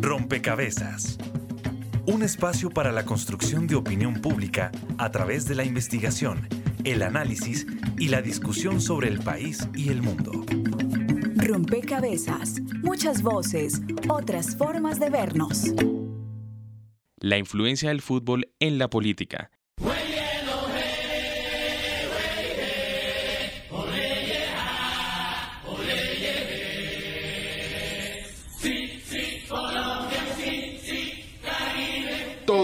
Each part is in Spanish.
Rompecabezas. Un espacio para la construcción de opinión pública a través de la investigación, el análisis y la discusión sobre el país y el mundo. Rompecabezas. Muchas voces, otras formas de vernos. La influencia del fútbol en la política.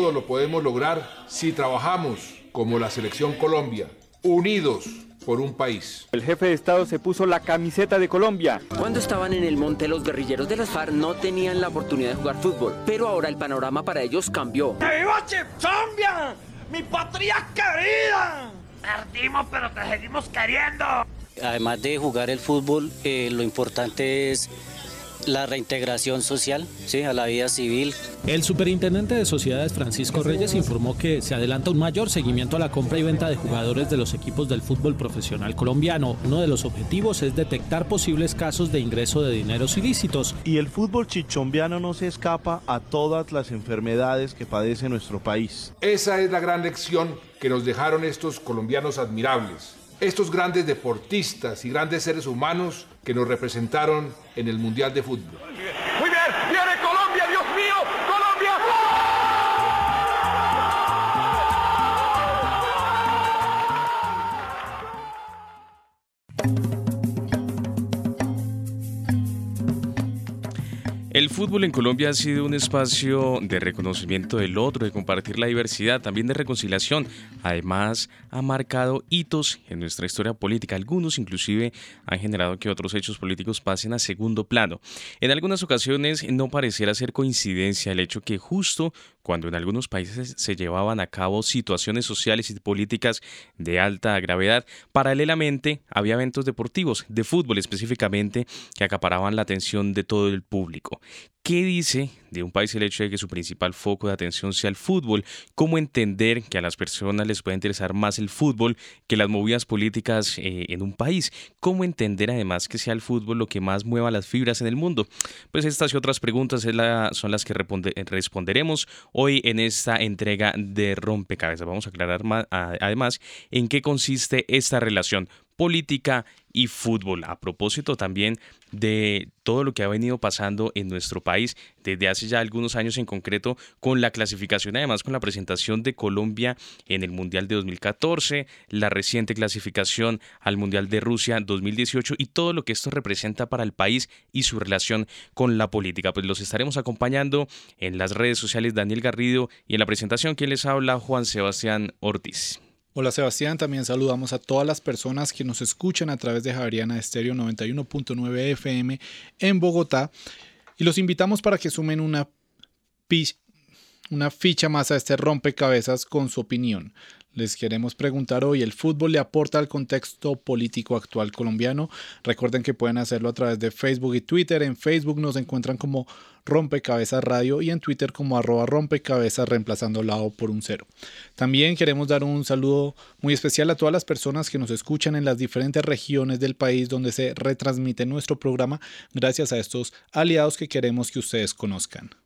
Todo lo podemos lograr si trabajamos como la selección Colombia, unidos por un país. El jefe de Estado se puso la camiseta de Colombia. Cuando estaban en el monte los guerrilleros de las FARC no tenían la oportunidad de jugar fútbol, pero ahora el panorama para ellos cambió. ¡Viva Chipzombia! ¡Mi patria querida! Perdimos, pero te seguimos queriendo. Además de jugar el fútbol, eh, lo importante es la reintegración social ¿sí? a la vida civil. El superintendente de sociedades Francisco Reyes informó que se adelanta un mayor seguimiento a la compra y venta de jugadores de los equipos del fútbol profesional colombiano. Uno de los objetivos es detectar posibles casos de ingreso de dineros ilícitos. Y el fútbol chichombiano no se escapa a todas las enfermedades que padece nuestro país. Esa es la gran lección que nos dejaron estos colombianos admirables estos grandes deportistas y grandes seres humanos que nos representaron en el Mundial de Fútbol. El fútbol en Colombia ha sido un espacio de reconocimiento del otro, de compartir la diversidad, también de reconciliación. Además, ha marcado hitos en nuestra historia política. Algunos inclusive han generado que otros hechos políticos pasen a segundo plano. En algunas ocasiones no pareciera ser coincidencia el hecho que justo cuando en algunos países se llevaban a cabo situaciones sociales y políticas de alta gravedad, paralelamente había eventos deportivos, de fútbol específicamente, que acaparaban la atención de todo el público. ¿Qué dice de un país el hecho de que su principal foco de atención sea el fútbol? ¿Cómo entender que a las personas les puede interesar más el fútbol que las movidas políticas eh, en un país? ¿Cómo entender además que sea el fútbol lo que más mueva las fibras en el mundo? Pues estas y otras preguntas son las que responderemos hoy en esta entrega de Rompecabezas. Vamos a aclarar más, además en qué consiste esta relación política y fútbol. A propósito también de todo lo que ha venido pasando en nuestro país desde hace ya algunos años en concreto con la clasificación, además con la presentación de Colombia en el Mundial de 2014, la reciente clasificación al Mundial de Rusia 2018 y todo lo que esto representa para el país y su relación con la política. Pues los estaremos acompañando en las redes sociales Daniel Garrido y en la presentación quien les habla Juan Sebastián Ortiz. Hola Sebastián, también saludamos a todas las personas que nos escuchan a través de Javeriana Estéreo 91.9 FM en Bogotá. Y los invitamos para que sumen una, una ficha más a este rompecabezas con su opinión. Les queremos preguntar hoy, ¿el fútbol le aporta al contexto político actual colombiano? Recuerden que pueden hacerlo a través de Facebook y Twitter. En Facebook nos encuentran como Rompecabezas Radio y en Twitter como arroba rompecabezas reemplazando la O por un cero. También queremos dar un saludo muy especial a todas las personas que nos escuchan en las diferentes regiones del país donde se retransmite nuestro programa gracias a estos aliados que queremos que ustedes conozcan.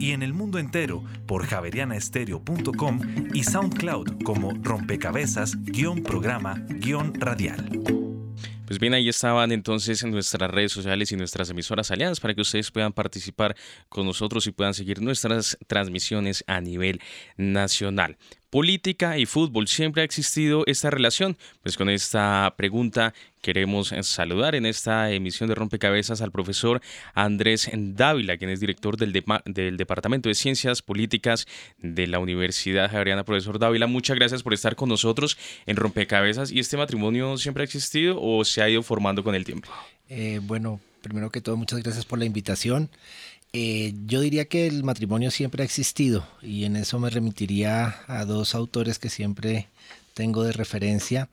y en el mundo entero por javerianaestereo.com y SoundCloud como rompecabezas-programa-radial. Pues bien, ahí estaban entonces en nuestras redes sociales y nuestras emisoras aliadas para que ustedes puedan participar con nosotros y puedan seguir nuestras transmisiones a nivel nacional política y fútbol. Siempre ha existido esta relación. Pues con esta pregunta queremos saludar en esta emisión de Rompecabezas al profesor Andrés Dávila, quien es director del, del Departamento de Ciencias Políticas de la Universidad Javeriana. Profesor Dávila, muchas gracias por estar con nosotros en Rompecabezas. ¿Y este matrimonio siempre ha existido o se ha ido formando con el tiempo? Eh, bueno, primero que todo, muchas gracias por la invitación. Eh, yo diría que el matrimonio siempre ha existido y en eso me remitiría a dos autores que siempre tengo de referencia.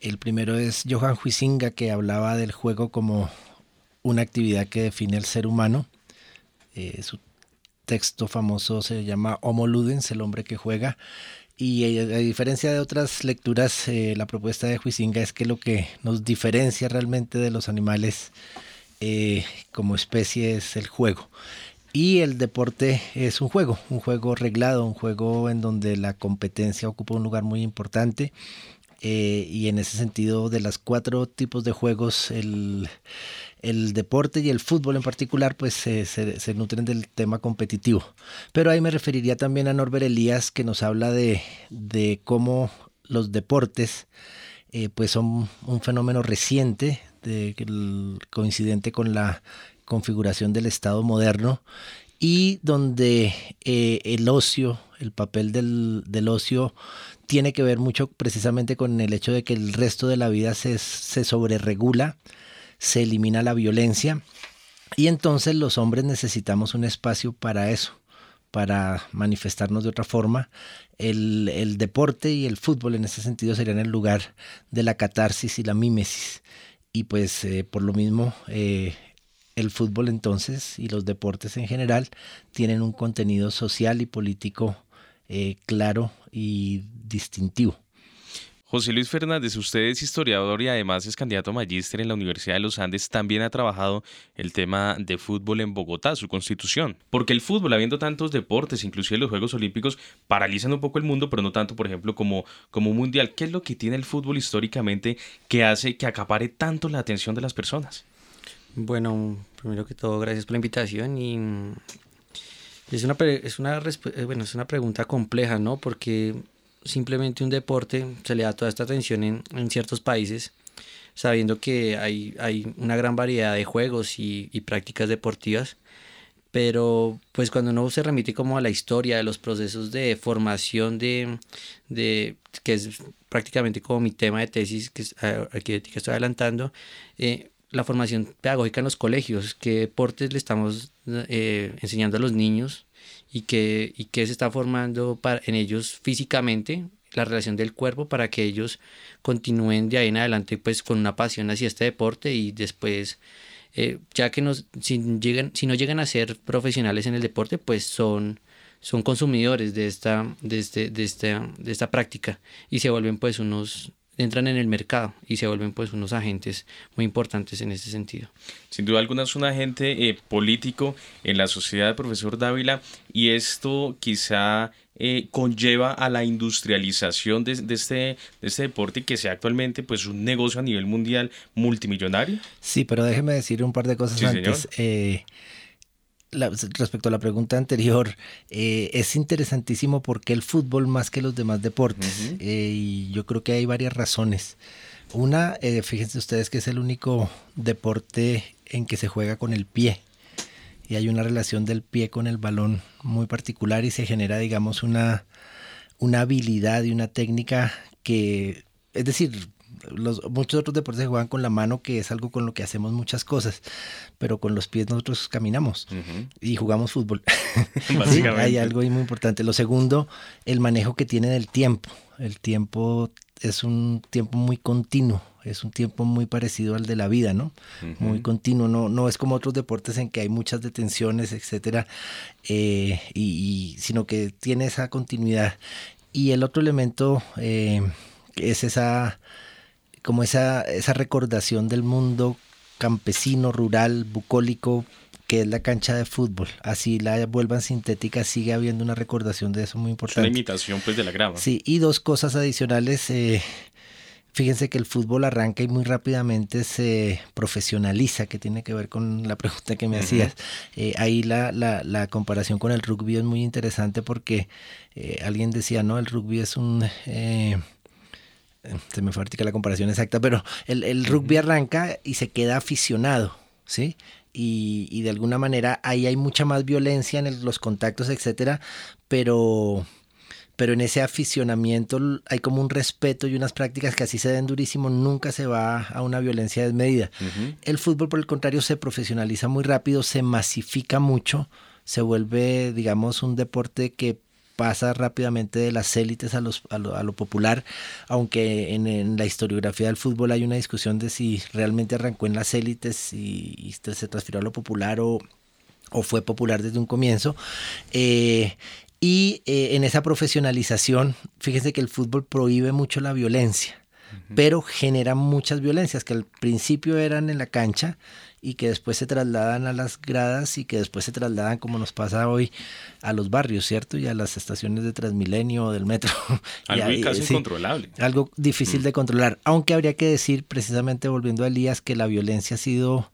El primero es Johan Huizinga, que hablaba del juego como una actividad que define al ser humano. Eh, su texto famoso se llama Homo Ludens, el hombre que juega. Y eh, a diferencia de otras lecturas, la propuesta de Huizinga es que lo que nos diferencia realmente de los animales como especie es el juego. Y el deporte es un juego, un juego reglado, un juego en donde la competencia ocupa un lugar muy importante. y en ese sentido, de los cuatro tipos de juegos, el, el deporte y el fútbol en particular pues se, se, nutren del tema competitivo. Pero ahí me referiría también a Norbert Elías que nos habla de, de cómo los deportes eh, pues son un fenómeno reciente de, coincidente con la configuración del Estado moderno y donde eh, el ocio, el papel del, del, ocio tiene que ver mucho precisamente con el hecho de que el resto de la vida se, se sobreregula se elimina la violencia y entonces los hombres necesitamos un espacio para eso, para manifestarnos de otra forma. El, deporte y el fútbol en ese sentido serían el lugar de la catarsis y la mímesis. Y pues eh, por lo mismo eh, el fútbol entonces y los deportes en general tienen un contenido social y político eh, claro y distintivo. José Luis Fernández, usted es historiador y además es candidato a magíster en la Universidad de los Andes. También ha trabajado el tema de fútbol en Bogotá, su constitución. Porque el fútbol, habiendo tantos deportes, inclusive los Juegos Olímpicos, paralizan un poco el mundo, pero no tanto, por ejemplo, como, como mundial. ¿Qué es lo que tiene el fútbol históricamente que hace que acapare tanto la atención de las personas? Bueno, primero que todo, gracias por la invitación y es una, es una, eh, bueno, es una pregunta compleja, ¿no? Porque simplemente un deporte, se le da toda esta atención en, en ciertos países, sabiendo que hay, hay, una gran variedad de juegos y, prácticas deportivas, pero pues cuando uno se remite como a la historia de los procesos de formación de, de que es prácticamente como mi tema de tesis que, aquí que estoy adelantando, eh, la formación pedagógica en los colegios, qué deportes le estamos eh, enseñando a los niños, y que, y que se está formando para, en ellos físicamente la relación del cuerpo para que ellos continúen de ahí en adelante pues con una pasión hacia este deporte y después eh, ya que nos, si, llegan, si no llegan a ser profesionales en el deporte pues son, son consumidores de esta, de, este, de, esta, de esta práctica y se vuelven pues unos entran en el mercado y se vuelven pues unos agentes muy importantes en ese sentido. Sin duda alguna es un agente eh, político en la sociedad, profesor Dávila, y esto quizá eh, conlleva a la industrialización de, este, de este deporte que sea actualmente pues un negocio a nivel mundial multimillonario. Sí, pero déjeme decir un par de cosas antes. Eh, respecto a la pregunta anterior, eh, es interesantísimo porque el fútbol más que los demás deportes. Eh, y yo creo que hay varias razones. Una, eh, fíjense ustedes que es el único deporte en que se juega con el pie. Y hay una relación del pie con el balón muy particular y se genera, digamos, una, una habilidad y una técnica que, es decir, los, muchos otros deportes se juegan con la mano, que es algo con lo que hacemos muchas cosas, pero con los pies nosotros caminamos y jugamos fútbol. hay algo muy importante. Lo segundo, el manejo que tiene del tiempo. El tiempo es un tiempo muy continuo, es un tiempo muy parecido al de la vida, ¿no? Muy continuo, no, no es como otros deportes en que hay muchas detenciones, etcétera, eh, y, sino que tiene esa continuidad. Y el otro elemento eh, es esa como esa, esa recordación del mundo campesino, rural, bucólico, que es la cancha de fútbol. Así la vuelvan sintética, sigue habiendo una recordación de eso muy importante. una imitación pues de la grama. Sí, y dos cosas adicionales. Eh, fíjense que el fútbol arranca y muy rápidamente se profesionaliza, que tiene que ver con la pregunta que me hacías. Eh, ahí la, la, la, comparación con el rugby es muy interesante porque eh, alguien decía, no, el rugby es un se me fue la comparación exacta, pero el, rugby arranca y se queda aficionado, ¿sí? Y, de alguna manera ahí hay mucha más violencia en los contactos, etcétera, pero pero en ese aficionamiento hay como un respeto y unas prácticas que así se den durísimo, nunca se va a una violencia desmedida. El fútbol, por el contrario, se profesionaliza muy rápido, se masifica mucho, se vuelve, digamos, un deporte que pasa rápidamente de las élites a, los, a, lo, popular, aunque en, la historiografía del fútbol hay una discusión de si realmente arrancó en las élites y, se transfirió a lo popular o, o fue popular desde un comienzo. Eh, y eh, en esa profesionalización, fíjense que el fútbol prohíbe mucho la violencia, pero genera muchas violencias que al principio eran en la cancha y que después se trasladan a las gradas y que después se trasladan, como nos pasa hoy, a los barrios, ¿cierto? Y a las estaciones de Transmilenio o del metro. Algo casi incontrolable. Algo difícil mm. de controlar. Aunque habría que decir, precisamente volviendo a Elías, que la violencia ha sido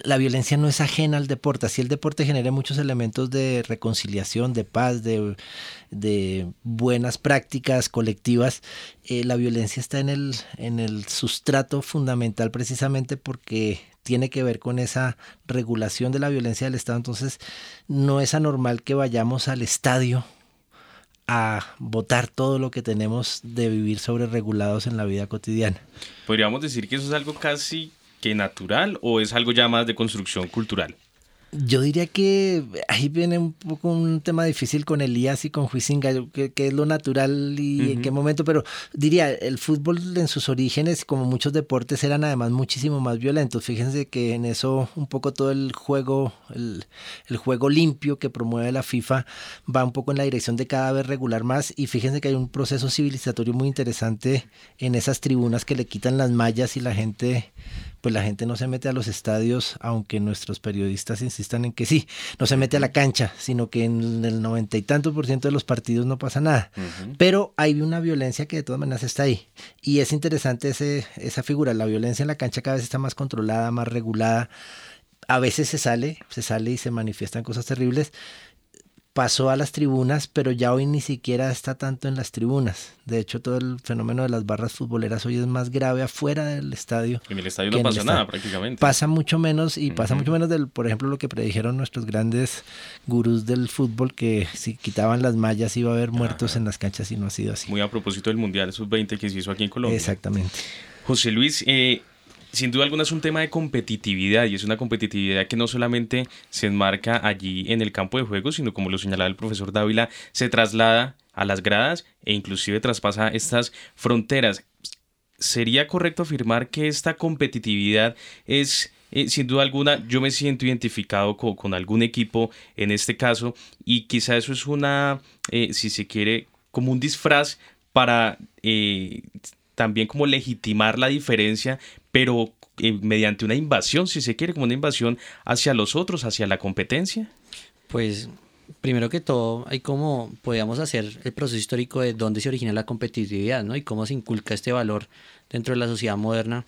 la violencia no es ajena al deporte. Así el deporte genera muchos elementos de reconciliación, de paz, de, buenas prácticas colectivas. Eh, la violencia está en el, en el sustrato fundamental precisamente porque tiene que ver con esa regulación de la violencia del Estado. Entonces, no es anormal que vayamos al estadio a votar todo lo que tenemos de vivir sobre regulados en la vida cotidiana. Podríamos decir que eso es algo casi que natural o es algo ya más de construcción cultural? Yo diría que ahí viene un poco un tema difícil con Elías y con Huizinga, que, es lo natural y en qué momento, pero diría, el fútbol en sus orígenes, como muchos deportes, eran además muchísimo más violentos. Fíjense que en eso un poco todo el juego, el, juego limpio que promueve la FIFA va un poco en la dirección de cada vez regular más y fíjense que hay un proceso civilizatorio muy interesante en esas tribunas que le quitan las mallas y la gente pues la gente no se mete a los estadios, aunque nuestros periodistas insistan en que sí, no se mete a la cancha, sino que en el noventa y tantos por ciento de los partidos no pasa nada. Pero hay una violencia que de todas maneras está ahí. Y es interesante ese, esa figura, la violencia en la cancha cada vez está más controlada, más regulada. A veces se sale, se sale y se manifiestan cosas terribles, pasó a las tribunas, pero ya hoy ni siquiera está tanto en las tribunas. De hecho, todo el fenómeno de las barras futboleras hoy es más grave afuera del estadio. En el estadio no pasa nada prácticamente. Pasa mucho menos y pasa mucho menos del, por ejemplo, lo que predijeron nuestros grandes gurús del fútbol, que si quitaban las mallas iba a haber muertos en las canchas y no ha sido así. Muy a propósito del Mundial Sub-20 que se hizo aquí en Colombia. Exactamente. José Luis, eh, sin duda alguna es un tema de competitividad y es una competitividad que no solamente se enmarca allí en el campo de juego, sino como lo señalaba el profesor Dávila, se traslada a las gradas e inclusive traspasa estas fronteras. ¿Sería correcto afirmar que esta competitividad es eh, sin duda alguna, yo me siento identificado con, algún equipo en este caso y quizá eso es una, eh, si se quiere, como un disfraz para eh, también como legitimar la diferencia, pero eh, mediante una invasión, si se quiere, como una invasión hacia los otros, hacia la competencia? Pues primero que todo, hay como podríamos hacer el proceso histórico de dónde se origina la competitividad, ¿no? Y cómo se inculca este valor dentro de la sociedad moderna.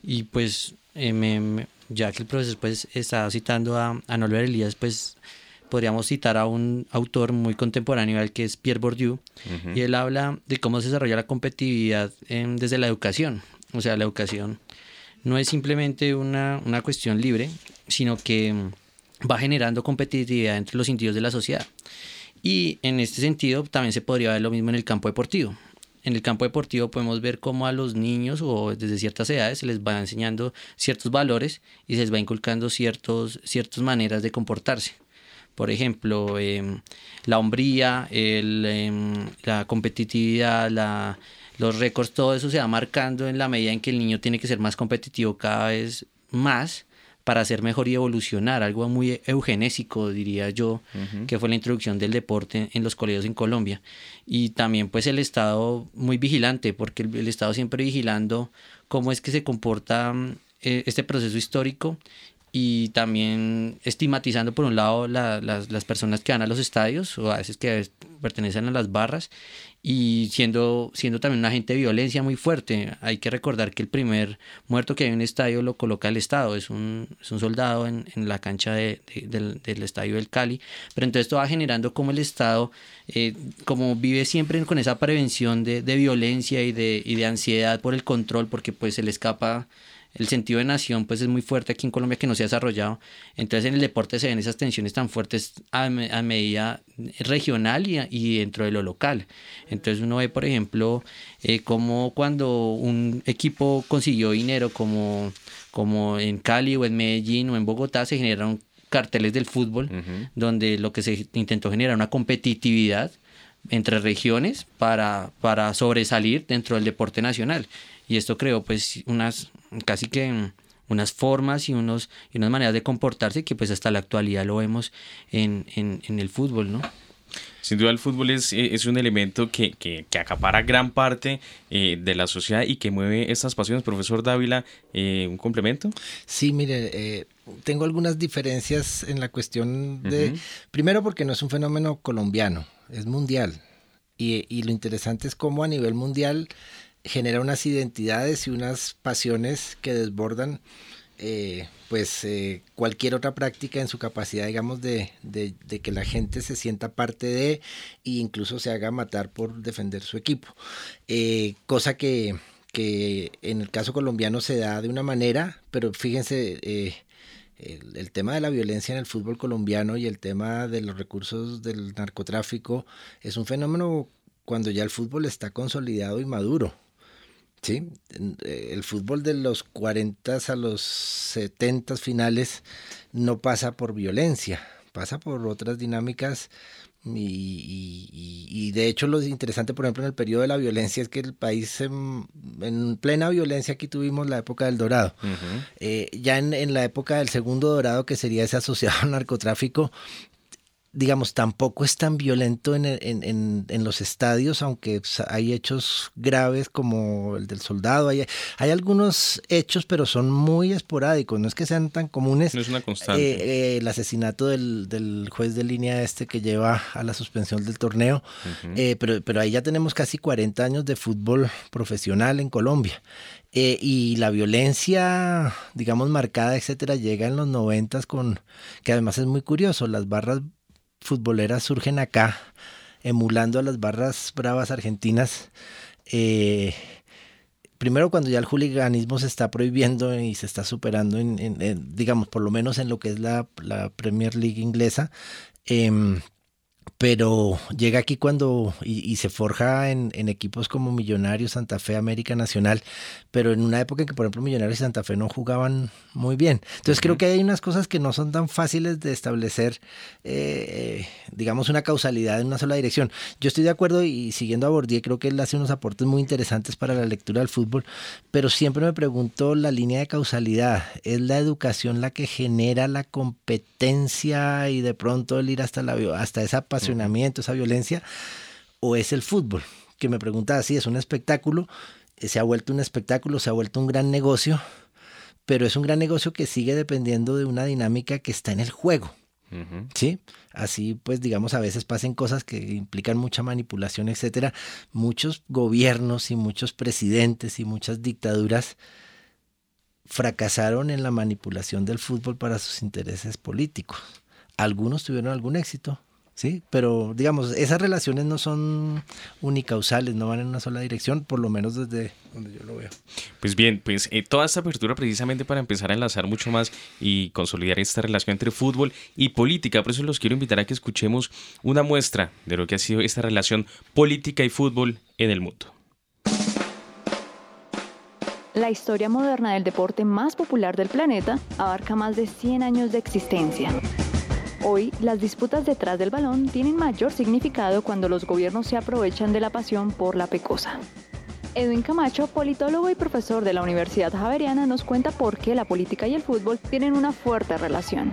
Y pues, eh, ya que el profesor pues, está citando a, a Norbert Elías, pues podríamos citar a un autor muy contemporáneo al que es Pierre Bourdieu, y él habla de cómo se desarrolla la competitividad desde la educación. O sea, la educación no es simplemente una, una cuestión libre, sino que mm, va generando competitividad entre los individuos de la sociedad. Y en este sentido también se podría ver lo mismo en el campo deportivo. En el campo deportivo podemos ver cómo a los niños o desde ciertas edades se les va enseñando ciertos valores y se les va inculcando ciertos, ciertas maneras de comportarse. Por ejemplo, em, la hombría, em, la competitividad, la, los récords, todo eso se va marcando en la medida en que el niño tiene que ser más competitivo cada vez más para ser mejor y evolucionar, algo muy eugenésico, diría yo, que fue la introducción del deporte en los colegios en Colombia. Y también pues el Estado muy vigilante, porque el, el Estado siempre vigilando cómo es que se comporta eh, este proceso histórico y también estigmatizando por un lado las, las, personas que van a los estadios o a veces que pertenecen a las barras y siendo, siendo también un agente de violencia muy fuerte. Hay que recordar que el primer muerto que hay en un estadio lo coloca el Estado, es un, es un soldado en, en la cancha de, del, del, estadio del Cali, pero entonces esto va generando como el Estado, eh, como vive siempre con esa prevención de, de violencia y de, y de ansiedad por el control, porque pues se le escapa el sentido de nación pues es muy fuerte aquí en Colombia que no se ha desarrollado. Entonces en el deporte se ven esas tensiones tan fuertes a, medida regional y, dentro de lo local. Entonces uno ve, por ejemplo, eh, como cuando un equipo consiguió dinero como, como en Cali o en Medellín o en Bogotá se generaron carteles del fútbol, donde lo que se intentó generar una competitividad entre regiones para, para sobresalir dentro del deporte nacional. Y esto creó pues unas casi que unas formas y, unos, y unas maneras de comportarse que pues hasta la actualidad lo vemos en, en, el fútbol, ¿no? Sin duda el fútbol es, es un elemento que, que, que, acapara gran parte eh, de la sociedad y que mueve estas pasiones. Profesor Dávila, eh, ¿un complemento? Sí, mire, eh, tengo algunas diferencias en la cuestión de, primero porque no es un fenómeno colombiano, es mundial. Y, y lo interesante es cómo a nivel mundial genera unas identidades y unas pasiones que desbordan eh, pues eh, cualquier otra práctica en su capacidad digamos de, que la gente se sienta parte de e incluso se haga matar por defender su equipo. Eh, cosa que, en el caso colombiano se da de una manera pero fíjense el, el, tema de la violencia en el fútbol colombiano y el tema de los recursos del narcotráfico es un fenómeno cuando ya el fútbol está consolidado y maduro Sí, eh, el fútbol de los 40 a los 70 finales no pasa por violencia, pasa por otras dinámicas y, de hecho lo interesante, por ejemplo, en el periodo de la violencia es que el país en, plena violencia aquí tuvimos la época del dorado. Eh, ya en, en, la época del segundo dorado, que sería ese asociado al narcotráfico, digamos, tampoco es tan violento en, en, en, los estadios, aunque hay hechos graves como el del soldado. Hay, hay algunos hechos, pero son muy esporádicos, no es que sean tan comunes. No es una constante. Eh, eh, el asesinato del, del, juez de línea este que lleva a la suspensión del torneo, eh, pero, pero ahí ya tenemos casi 40 años de fútbol profesional en Colombia. y la violencia, digamos, marcada, etcétera, llega en los noventas con, que además es muy curioso, las barras futboleras surgen acá, emulando a las barras bravas argentinas. Eh, primero cuando ya el juliganismo se está prohibiendo y se está superando, en, digamos, por lo menos en lo que es la, la Premier League inglesa, em, pero llega aquí cuando y, se forja en, equipos como Millonarios, Santa Fe, América Nacional, pero en una época en que por ejemplo Millonarios y Santa Fe no jugaban muy bien. Entonces creo que hay unas cosas que no son tan fáciles de establecer, eh, digamos, una causalidad en una sola dirección. Yo estoy de acuerdo y siguiendo a Bordier, creo que él hace unos aportes muy interesantes para la lectura del fútbol, pero siempre me pregunto la línea de causalidad. ¿Es la educación la que genera la competencia y de pronto el ir hasta, la, hasta esa esa violencia, o es el fútbol? Que me pregunta si es un espectáculo, eh, se ha vuelto un espectáculo, se ha vuelto un gran negocio, pero es un gran negocio que sigue dependiendo de una dinámica que está en el juego. ¿Sí? Así pues, digamos, a veces pasen cosas que implican mucha manipulación, etcétera. Muchos gobiernos y muchos presidentes y muchas dictaduras fracasaron en la manipulación del fútbol para sus intereses políticos. Algunos tuvieron algún éxito, ¿sí? Pero digamos, esas relaciones no son unicausales, no van en una sola dirección, por lo menos desde donde yo lo veo. Pues bien, pues eh, toda esta apertura precisamente para empezar a enlazar mucho más y consolidar esta relación entre fútbol y política, por eso los quiero invitar a que escuchemos una muestra de lo que ha sido esta relación política y fútbol en el mundo. La historia moderna del deporte más popular del planeta abarca más de 100 años de existencia. Hoy, las disputas detrás del balón tienen mayor significado cuando los gobiernos se aprovechan de la pasión por la pecosa. Edwin Camacho, politólogo y profesor de la Universidad Javeriana, nos cuenta por qué la política y el fútbol tienen una fuerte relación.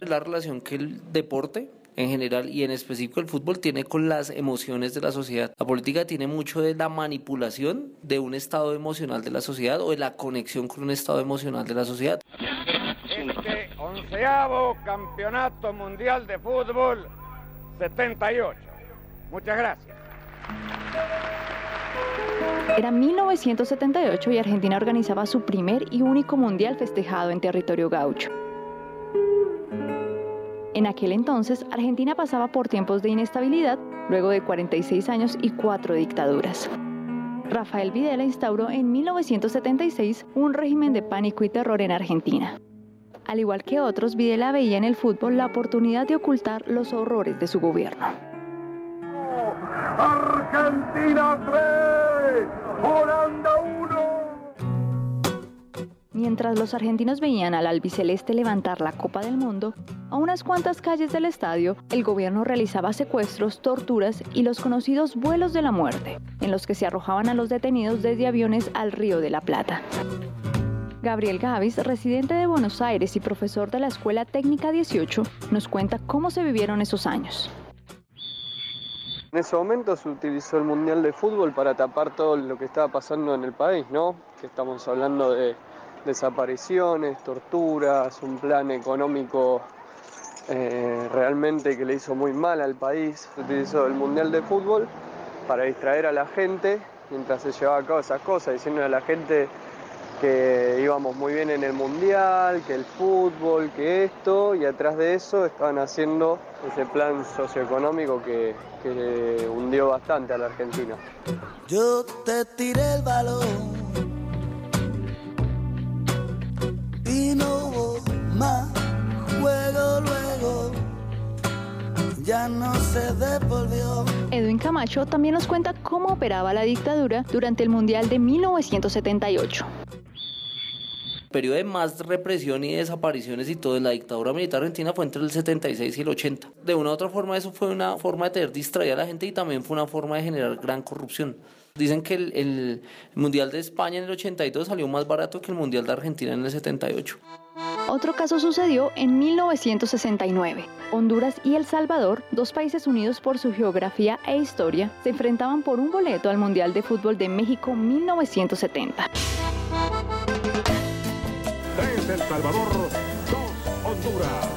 La relación que el deporte en general y en específico el fútbol tiene con las emociones de la sociedad. La política tiene mucho de la manipulación de un estado emocional de la sociedad o de la conexión con un estado emocional de la sociedad este onceavo campeonato mundial de fútbol 78. Muchas gracias. Era 1978 y Argentina organizaba su primer y único mundial festejado en territorio gaucho. En aquel entonces, Argentina pasaba por tiempos de inestabilidad luego de 46 años y cuatro dictaduras. Rafael Videla instauró en 1976 un régimen de pánico y terror en Argentina. Al igual que otros, Videla veía en el fútbol la oportunidad de ocultar los horrores de su gobierno. Argentina 3, Holanda 1. Mientras los argentinos veían al albiceleste levantar la Copa del Mundo, a unas cuantas calles del estadio, el gobierno realizaba secuestros, torturas y los conocidos vuelos de la muerte, en los que se arrojaban a los detenidos desde aviones al Río de la Plata. Gabriel Gavis, residente de Buenos Aires y profesor de la Escuela Técnica 18, nos cuenta cómo se vivieron esos años. En ese momento se utilizó el Mundial de Fútbol para tapar todo lo que estaba pasando en el país, ¿no? Que estamos hablando de desapariciones, torturas, un plan económico eh, realmente que le hizo muy mal al país. Se utilizó el Mundial de Fútbol para distraer a la gente mientras se llevaba a cabo esas cosas, diciendo a la gente que íbamos muy bien en el Mundial, que el fútbol, que esto, y atrás de eso estaban haciendo ese plan socioeconómico que, que hundió bastante a la Argentina. Yo te tiré el balón y no hubo más juego luego. Ya no se devolvió. Edwin Camacho también nos cuenta cómo operaba la dictadura durante el Mundial de 1978 periodo de más represión y desapariciones y todo en la dictadura militar argentina fue entre el 76 y el 80. De una u otra forma eso fue una forma de tener distraída a la gente y también fue una forma de generar gran corrupción. Dicen que el, el, Mundial de España en el 82 salió más barato que el Mundial de Argentina en el 78. Otro caso sucedió en 1969. Honduras y El Salvador, dos países unidos por su geografía e historia, se enfrentaban por un boleto al Mundial de Fútbol de México 1970. El Salvador, 2 Honduras.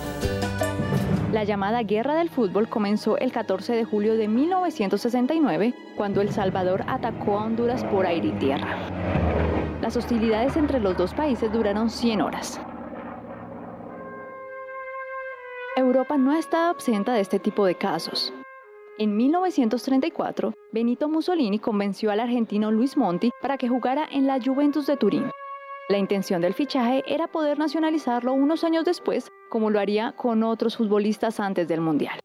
La llamada Guerra del Fútbol comenzó el 14 de julio de 1969, cuando El Salvador atacó a Honduras por aire y tierra. Las hostilidades entre los dos países duraron 100 horas. Europa no ha estado absenta de este tipo de casos. En 1934, Benito Mussolini convenció al argentino Luis Monti para que jugara en la Juventus de Turín. La intención del fichaje era poder nacionalizarlo unos años después, como lo haría con otros futbolistas antes del Mundial.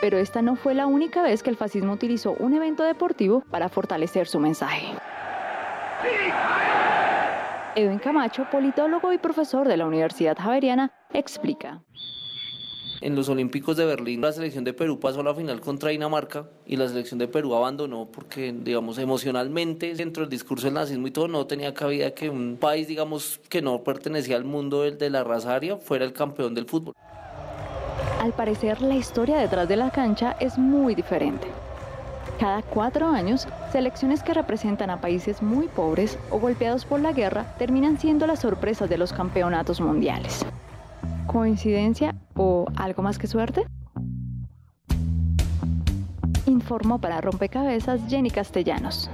Pero esta no fue la única vez que el fascismo utilizó un evento deportivo para fortalecer su mensaje. Edwin Camacho, politólogo y profesor de la Universidad Javeriana, explica. En los Olímpicos de Berlín, la selección de Perú pasó a la final contra Dinamarca y la selección de Perú abandonó porque, digamos, emocionalmente, dentro del discurso del nazismo y todo, no tenía cabida que un país, digamos, que no pertenecía al mundo de la raza aria fuera el campeón del fútbol. Al parecer, la historia detrás de la cancha es muy diferente. Cada cuatro años, selecciones que representan a países muy pobres o golpeados por la guerra terminan siendo las sorpresas de los campeonatos mundiales. ¿Coincidencia o algo más que suerte? Informó para Rompecabezas Jenny Castellanos.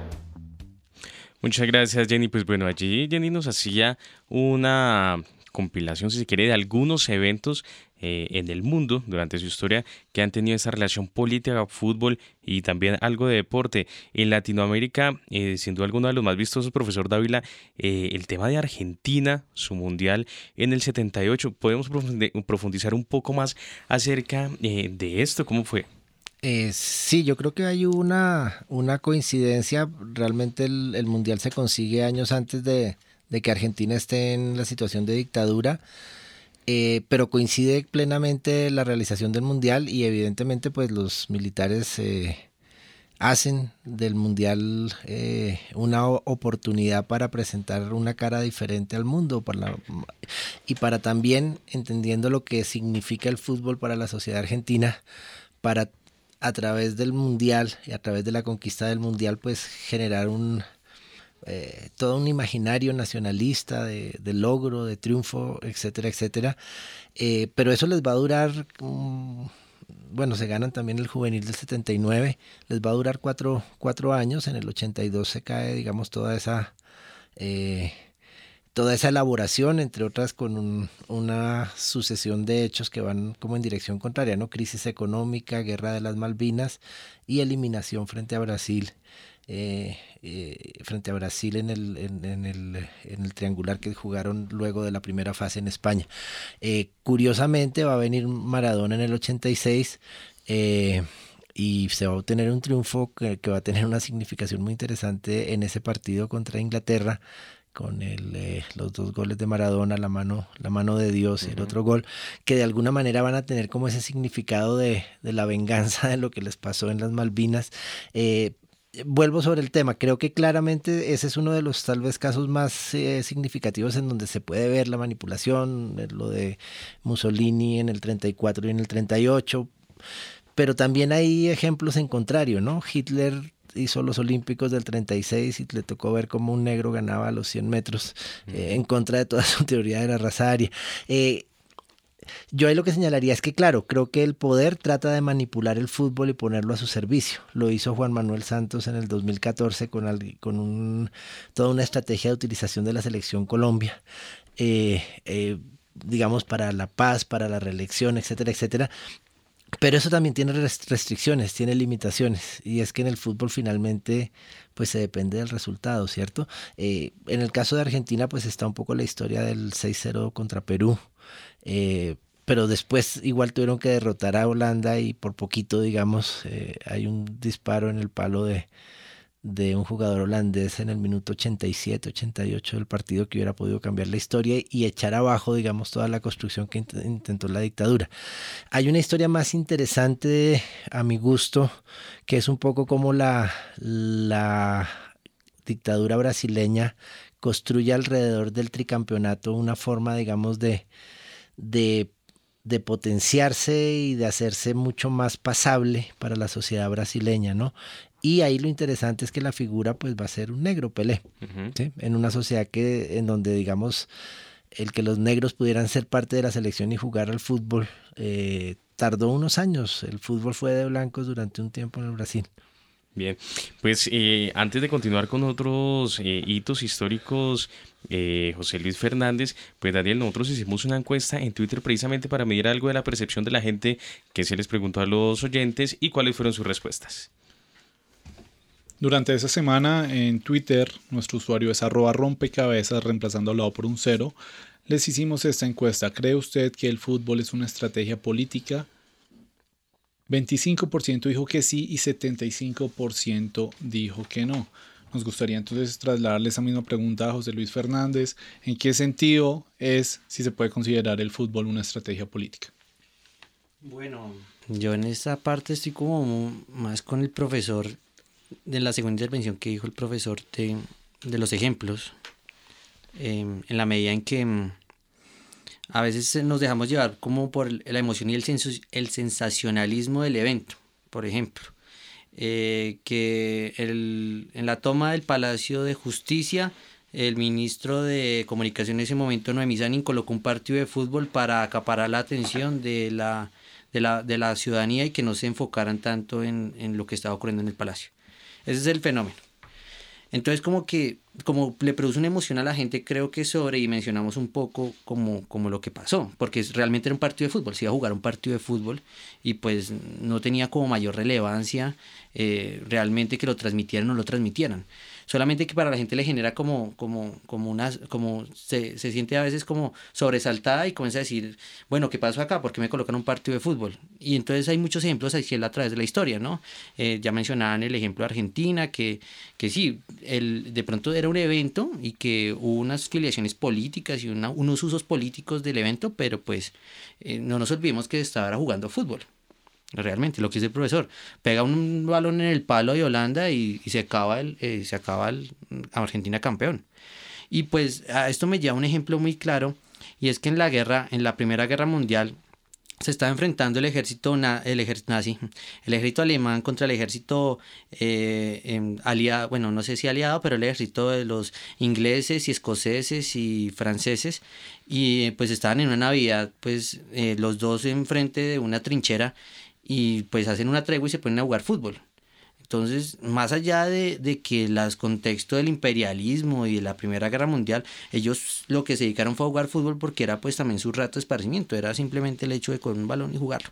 Muchas gracias Jenny. Pues bueno, allí Jenny nos hacía una compilación, si se quiere, de algunos eventos eh, en el mundo durante su historia que han tenido esa relación política, fútbol y también algo de deporte. En Latinoamérica, eh, sin duda alguna de los más vistosos, profesor Dávila, eh, el tema de Argentina, su mundial en el 78. ¿Podemos profundizar un poco más acerca de esto? ¿Cómo fue? sí, yo creo que hay una, una coincidencia. Realmente el Mundial se consigue años antes de que Argentina esté en la situación de dictadura, eh, pero coincide plenamente la realización del Mundial y evidentemente pues los militares eh, hacen del Mundial eh, una oportunidad para presentar una cara diferente al mundo y para también entendiendo lo que significa el fútbol para la sociedad argentina, para a través del Mundial y a través de la conquista del Mundial pues generar un eh, todo un imaginario nacionalista de, logro, de triunfo, etcétera, etcétera. Eh, pero eso les va a durar, mm, bueno, se ganan también el juvenil del 79, les va a durar cuatro, cuatro años, en el 82 se cae, digamos, toda esa... Eh, toda esa elaboración, entre otras con una sucesión de hechos que van como en dirección contraria, ¿no? Crisis económica, guerra de las Malvinas y eliminación frente a Brasil. Eh, eh, frente a Brasil en el, en, el, en, el, triangular que jugaron luego de la primera fase en España. Eh, curiosamente va a venir Maradona en el 86 y se va a obtener un triunfo que, que, va a tener una significación muy interesante en ese partido contra Inglaterra con el, eh, los dos goles de Maradona, la mano, la mano de Dios y el otro gol, que de alguna manera van a tener como ese significado de, de la venganza de lo que les pasó en las Malvinas. Eh, vuelvo sobre el tema, creo que claramente ese es uno de los tal vez casos más eh, significativos en donde se puede ver la manipulación, lo de Mussolini en el 34 y en el 38, pero también hay ejemplos en contrario, ¿no? Hitler hizo los Olímpicos del 36 y le tocó ver cómo un negro ganaba los 100 metros eh, en contra de toda su teoría de la raza aria. Eh, yo ahí lo que señalaría es que, claro, creo que el poder trata de manipular el fútbol y ponerlo a su servicio. Lo hizo Juan Manuel Santos en el 2014 con, con un, toda una estrategia de utilización de la selección Colombia. Eh, digamos, para la paz, para la reelección, etcétera, etcétera. Pero eso también tiene restricciones, tiene limitaciones. Y es que en el fútbol finalmente pues se depende del resultado, ¿cierto? Eh, en el caso de Argentina pues está un poco la historia del 6-0 contra Perú. Eh, pero después igual tuvieron que derrotar a Holanda y por poquito, digamos, eh, hay un disparo en el palo de, un jugador holandés en el minuto 87, 88 del partido que hubiera podido cambiar la historia y echar abajo, digamos, toda la construcción que intentó la dictadura. Hay una historia más interesante, a mi gusto, que es un poco como la dictadura brasileña construye alrededor del tricampeonato una forma, digamos, de, de de potenciarse y de hacerse mucho más pasable para la sociedad brasileña, ¿no? Y ahí lo interesante es que la figura pues va a ser un negro Pelé, en una sociedad que en donde digamos el que los negros pudieran ser parte de la selección y jugar al fútbol eh, tardó unos años. El fútbol fue de blancos durante un tiempo en el Brasil. Bien, pues eh, antes de continuar con otros eh, hitos históricos, José Luis Fernández, pues Daniel, nosotros hicimos una encuesta en Twitter precisamente para medir algo de la percepción de la gente que se les preguntó a los oyentes y cuáles fueron sus respuestas. Durante esa semana en Twitter, nuestro usuario es arroba rompecabezas reemplazando la O por un cero. Les hicimos esta encuesta. ¿Cree usted que el fútbol es una estrategia política? 25% dijo que sí y 75% dijo que no. Nos gustaría entonces trasladarle esa misma pregunta a José Luis Fernández. ¿En qué sentido es si se puede considerar el fútbol una estrategia política? Bueno, yo en esta parte estoy como más con el profesor de la segunda intervención que dijo el profesor de, de los ejemplos, em, en la medida en que em, a veces nos dejamos llevar como por la emoción y el, el sensacionalismo del evento, por ejemplo. Eh, que el, en la toma del Palacio de Justicia, el ministro de Comunicación en ese momento, Noemí Zanin, colocó un partido de fútbol para acaparar la atención de la, de la, de la ciudadanía y que no se enfocaran tanto en, en lo que estaba ocurriendo en el Palacio. Ese es el fenómeno. Entonces como que como le produce una emoción a la gente, creo que sobredimensionamos un poco como, como lo que pasó, porque realmente era un partido de fútbol, se iba a jugar un partido de fútbol y pues no tenía como mayor relevancia eh, realmente que lo transmitieran o no lo transmitieran solamente que para la gente le genera como, como, como una, como se, se, siente a veces como sobresaltada y comienza a decir, bueno, ¿qué pasó acá? ¿Por qué me colocan un partido de fútbol? Y entonces hay muchos ejemplos así a través de la historia, ¿no? Eh, ya mencionaban el ejemplo de Argentina, que, que sí, el, de pronto era un evento y que hubo unas filiaciones políticas y una, unos usos políticos del evento, pero pues eh, no nos olvidemos que estaba jugando fútbol realmente lo que dice el profesor pega un balón en el palo de Holanda y, se acaba el eh, se acaba el Argentina campeón. Y pues a esto me lleva un ejemplo muy claro y es que en la guerra en la primera guerra mundial se estaba enfrentando el ejército, el ejército nazi, el ejército alemán contra el ejército eh, em, aliado, bueno, no sé si aliado, pero el ejército de los ingleses y escoceses y franceses, y pues estaban en una Navidad, pues eh, los dos enfrente de una trinchera y pues hacen una tregua y se ponen a jugar fútbol. Entonces, más allá de, de que el contexto del imperialismo y de la Primera Guerra Mundial, ellos lo que se dedicaron fue a jugar fútbol porque era pues también su rato de esparcimiento, era simplemente el hecho de con un balón y jugarlo.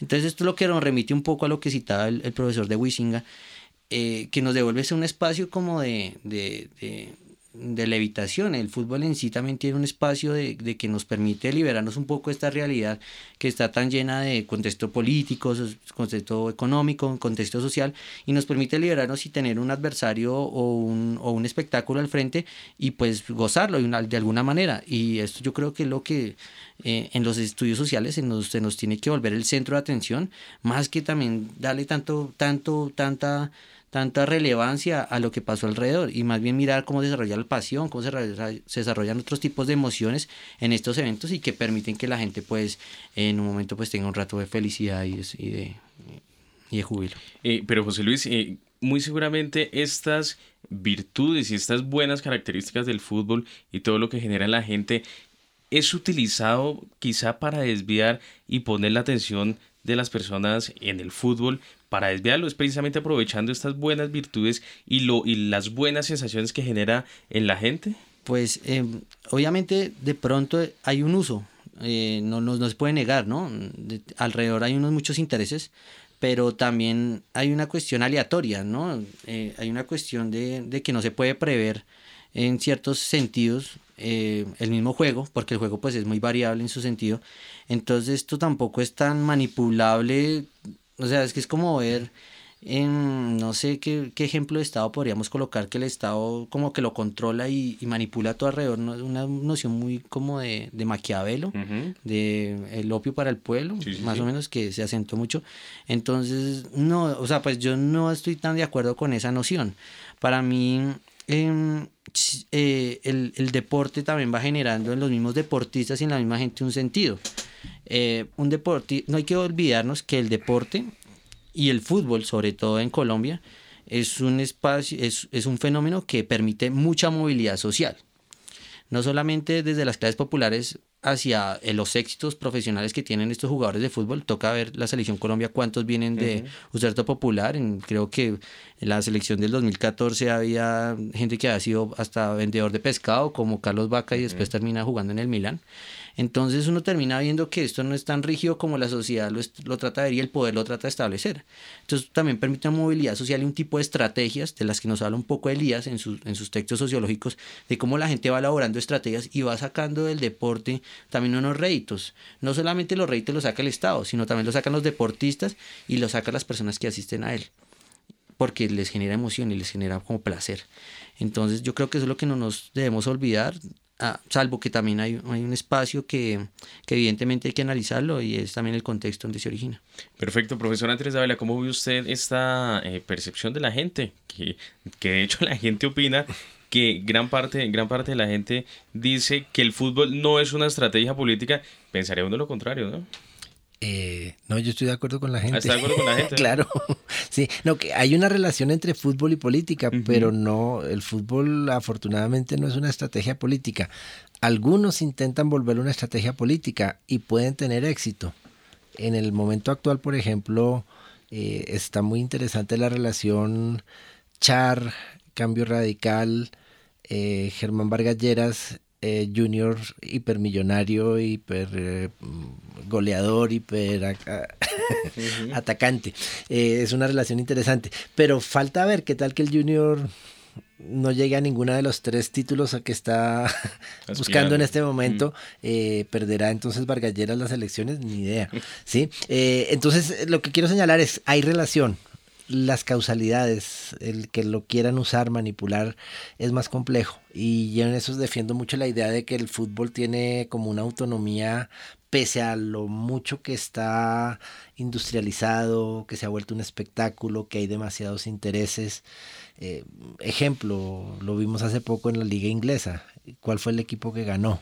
Entonces, esto es lo que nos remite un poco a lo que citaba el, profesor de Wisinga, eh, que nos devuelve un espacio como de, de levitación. El fútbol en sí también tiene un espacio de, que nos permite liberarnos un poco de esta realidad que está tan llena de contexto político, contexto económico, contexto social, y nos permite liberarnos y tener un adversario o un, o un espectáculo al frente y pues gozarlo de, alguna manera. Y esto yo creo que es lo que eh, en los estudios sociales se nos, se nos tiene que volver el centro de atención, más que también darle tanto, tanto, tanta tanta relevancia a lo que pasó alrededor y más bien mirar cómo desarrolla la pasión, cómo se, desarrollan otros tipos de emociones en estos eventos y que permiten que la gente pues en un momento pues tenga un rato de felicidad y, de, y de júbilo. Eh, pero José Luis, eh, muy seguramente estas virtudes y estas buenas características del fútbol y todo lo que genera la gente es utilizado quizá para desviar y poner la atención de las personas en el fútbol para desviarlo es precisamente aprovechando estas buenas virtudes y, lo, y las buenas sensaciones que genera en la gente? Pues em, obviamente de pronto hay un uso, eh, no, no, se puede negar, ¿no? alrededor hay unos muchos intereses, pero también hay una cuestión aleatoria, ¿no? Eh, hay una cuestión de, de, que no se puede prever en ciertos sentidos eh, el mismo juego, porque el juego pues es muy variable en su sentido. Entonces esto tampoco es tan manipulable, o sea, es que es como ver en, no sé qué, qué ejemplo de Estado podríamos colocar que el Estado como que lo controla y, manipula a todo alrededor, ¿no? una noción muy como de, de Maquiavelo, de el opio para el pueblo, más o menos que se asentó mucho. Entonces, no, o sea, pues yo no estoy tan de acuerdo con esa noción. Para mí, Em, eh, el, deporte también va generando en los mismos deportistas y en la misma gente un sentido. Eh, un deporte, no hay que olvidarnos que el deporte y el fútbol, sobre todo en Colombia, es un espacio, es, es un fenómeno que permite mucha movilidad social. No solamente desde las clases populares hacia eh, los éxitos profesionales que tienen estos jugadores de fútbol. Toca ver la selección Colombia cuántos vienen de uh Popular. creo que en la selección del 2014 había gente que ha sido hasta vendedor de pescado, como Carlos Vaca, y después termina jugando en el Milan. Entonces uno termina viendo que esto no es tan rígido como la sociedad lo, trata de ver y el poder lo trata de establecer. Entonces también permite una movilidad social y un tipo de estrategias de las que nos habla un poco Elías en, en sus textos sociológicos, de cómo la gente va elaborando estrategias y va sacando del deporte también unos réditos. No solamente los réditos los saca el Estado, sino también los sacan los deportistas y los sacan las personas que asisten a él porque les genera emoción y les genera como placer. Entonces yo creo que eso es lo que no nos debemos olvidar, Ah, salvo que también hay, un espacio que, que, evidentemente hay que analizarlo y es también el contexto donde se origina. Perfecto, profesor Andrés Dávila, ¿cómo ve usted esta eh, percepción de la gente? Que, que de hecho la gente opina que gran parte, gran parte de la gente dice que el fútbol no es una estrategia política, pensaría uno lo contrario, ¿no? Eh, no, yo estoy de acuerdo con la gente. ¿Está de acuerdo con la gente? claro. Sí, no, que hay una relación entre fútbol y política, pero no, el fútbol afortunadamente no es una estrategia política. Algunos intentan volverlo una estrategia política y pueden tener éxito. En el momento actual, por ejemplo, eh, está muy interesante la relación Char, Cambio Radical, eh, Germán Vargas Lleras eh, junior hipermillonario, hiper eh, goleador, hiper atacante. Eh, es una relación interesante. Pero falta ver qué tal que el junior no llegue a ninguno de los tres títulos que está buscando en este momento, perderá entonces Vargalleras las elecciones, ni idea. ¿sí? entonces, lo que quiero señalar es, hay relación, las causalidades, el que lo quieran usar, manipular, es más complejo. Y yo en eso defiendo mucho la idea de que el fútbol tiene como una autonomía pese a lo mucho que está industrializado, que se ha vuelto un espectáculo, que hay demasiados intereses. Eh, ejemplo, lo vimos hace poco en la liga inglesa. ¿Cuál fue el equipo que ganó?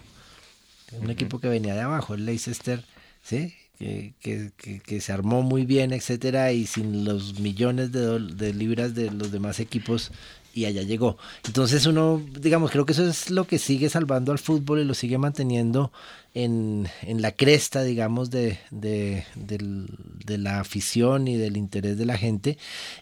Un equipo que venía de abajo, el Leicester, ¿sí? Que, se armó muy bien, etcétera, y sin los millones de, libras de los demás equipos y allá llegó. Entonces uno, digamos, creo que eso es lo que sigue salvando al fútbol y lo sigue manteniendo en, la cresta, digamos, de, la afición y del interés de la gente.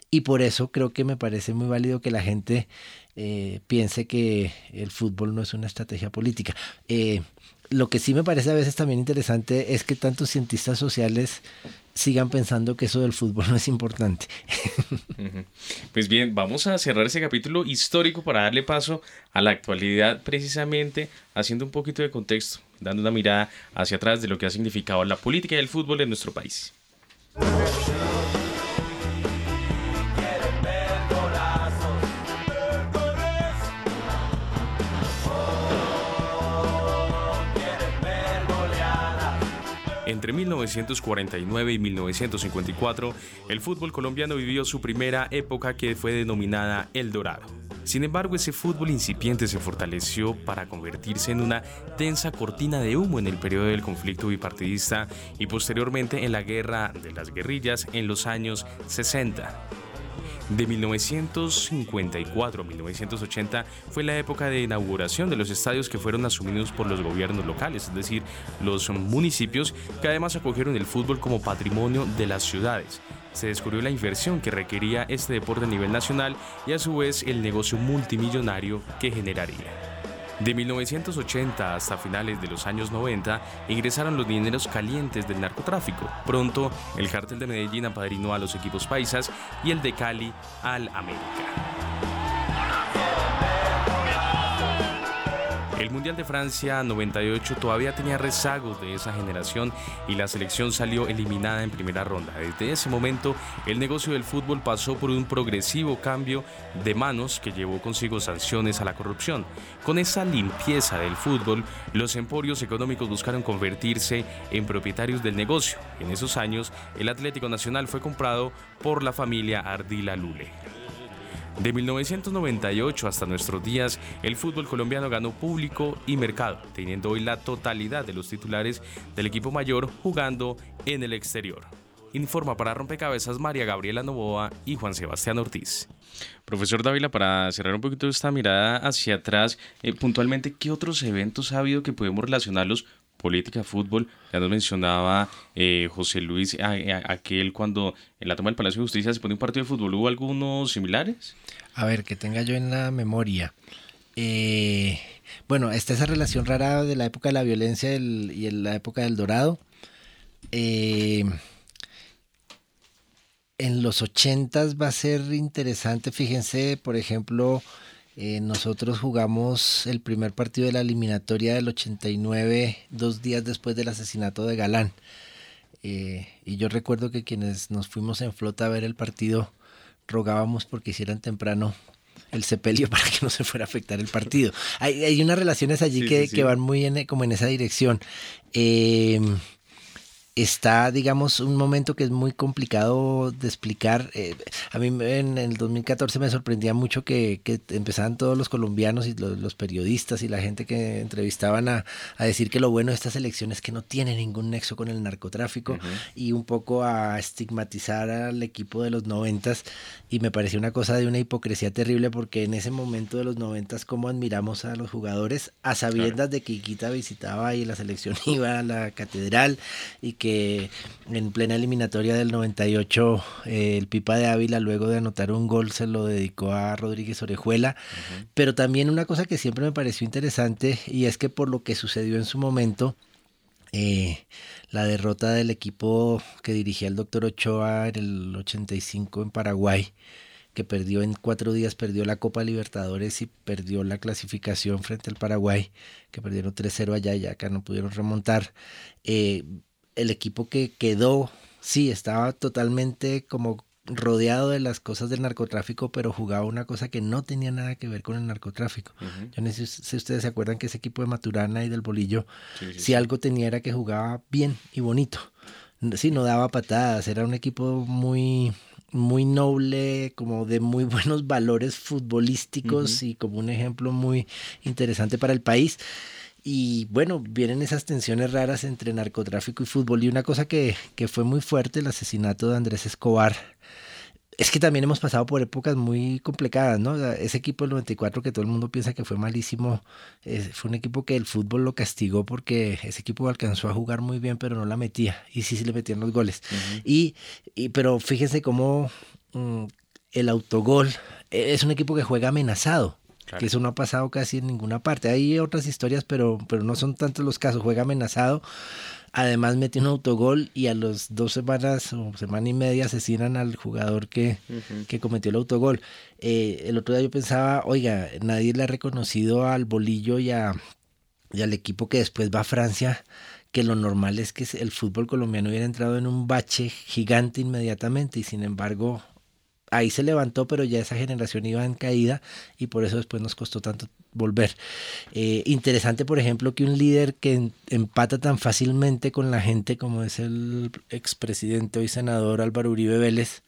Y por eso creo que me parece muy válido que la gente eh, piense que el fútbol no es una estrategia política. Eh, lo que sí me parece a veces también interesante es que tantos cientistas sociales sigan pensando que eso del fútbol no es importante. Pues bien, vamos a cerrar ese capítulo histórico para darle paso a la actualidad precisamente haciendo un poquito de contexto, dando una mirada hacia atrás de lo que ha significado la política y el fútbol en nuestro país. Entre 1949 y 1954, el fútbol colombiano vivió su primera época que fue denominada El Dorado. Sin embargo, ese fútbol incipiente se fortaleció para convertirse en una densa cortina de humo en el periodo del conflicto bipartidista y posteriormente en la guerra de las guerrillas en los años 60. De 1954 a 1980 fue la época de inauguración de los estadios que fueron asumidos por los gobiernos locales, es decir, los municipios que además acogieron el fútbol como patrimonio de las ciudades. Se descubrió la inversión que requería este deporte a nivel nacional y a su vez el negocio multimillonario que generaría. De 1980 hasta finales de los años 90 ingresaron los dineros calientes del narcotráfico. Pronto, el cártel de Medellín apadrinó a los equipos paisas y el de Cali al América. El Mundial de Francia 98 todavía tenía rezagos de esa generación y la selección salió eliminada en primera ronda. Desde ese momento, el negocio del fútbol pasó por un progresivo cambio de manos que llevó consigo sanciones a la corrupción. Con esa limpieza del fútbol, los emporios económicos buscaron convertirse en propietarios del negocio. En esos años, el Atlético Nacional fue comprado por la familia Ardila Lule. De 1998 hasta nuestros días, el fútbol colombiano ganó público y mercado, teniendo hoy la totalidad de los titulares del equipo mayor jugando en el exterior. Informa para Rompecabezas María Gabriela Novoa y Juan Sebastián Ortiz. Profesor Dávila, para cerrar un poquito esta mirada hacia atrás, eh, puntualmente, ¿qué otros eventos ha habido que podemos relacionarlos política, fútbol. Ya nos mencionaba eh, José Luis aquel cuando en la toma del Palacio de Justicia se pone un partido de fútbol. ¿Hubo algunos similares? A ver, que tenga yo en la memoria. Eh, bueno, está esa relación rara de la época de la violencia y en la época del Dorado. Eh, en los ochentas va a ser interesante, fíjense, por ejemplo, eh, nosotros jugamos el primer partido de la eliminatoria del 89, dos días después del asesinato de Galán. Eh, y yo recuerdo que quienes nos fuimos en flota a ver el partido rogábamos porque hicieran temprano el sepelio para que no se fuera a afectar el partido. Hay, hay unas relaciones allí que, que, van muy en, como en esa dirección. Eh, está, digamos, un momento que es muy complicado de explicar. Eh, a mí en, el 2014 me sorprendía mucho que, que empezaban todos los colombianos y los, periodistas y la gente que entrevistaban a, a, decir que lo bueno de estas elecciones es que no tiene ningún nexo con el narcotráfico y un poco a estigmatizar al equipo de los noventas. Y me pareció una cosa de una hipocresía terrible porque en ese momento de los noventas cómo admiramos a los jugadores a sabiendas de que Iquita visitaba y la selección iba a la catedral y que en plena eliminatoria del 98 eh, el Pipa de Ávila luego de anotar un gol se lo dedicó a Rodríguez Orejuela, pero también una cosa que siempre me pareció interesante y es que por lo que sucedió en su momento, eh, la derrota del equipo que dirigía el doctor Ochoa en el 85 en Paraguay, que perdió en cuatro días, perdió la Copa Libertadores y perdió la clasificación frente al Paraguay, que perdieron 3-0 allá y acá no pudieron remontar. Eh, el equipo que quedó, sí, estaba totalmente como rodeado de las cosas del narcotráfico, pero jugaba una cosa que no tenía nada que ver con el narcotráfico. Yo no sé si ustedes se acuerdan que ese equipo de Maturana y del Bolillo, si algo tenía era que jugaba bien y bonito. Sí, no daba patadas, era un equipo muy, muy noble, como de muy buenos valores futbolísticos y como un ejemplo muy interesante para el país. Y bueno, vienen esas tensiones raras entre narcotráfico y fútbol. Y una cosa que, que fue muy fuerte, el asesinato de Andrés Escobar. es que también hemos pasado por épocas muy complicadas, ¿no? ese equipo del 94 que todo el mundo piensa que fue malísimo, fue un equipo que el fútbol lo castigó porque ese equipo alcanzó a jugar muy bien, pero no la metía. Y sí, sí le metían los goles. y, pero fíjense cómo mm, el autogol e, es un equipo que juega amenazado. Que eso no ha pasado casi en ninguna parte. Hay otras historias, pero, pero no son tantos los casos. Juega amenazado Además mete un autogol y a las dos semanas o semana y media asesinan al jugador que, que cometió el autogol. Eh, el otro día yo pensaba, oiga, nadie le ha reconocido al bolillo y, a, y al equipo que después va a Francia que lo normal es que el fútbol colombiano hubiera entrado en un bache gigante inmediatamente y sin embargo ahí se levantó, pero ya esa generación iba en caída y por eso después nos costó tanto volver. Eh, interesante, por ejemplo, que un líder que empata tan fácilmente con la gente como es el expresidente y senador Álvaro Uribe Vélez,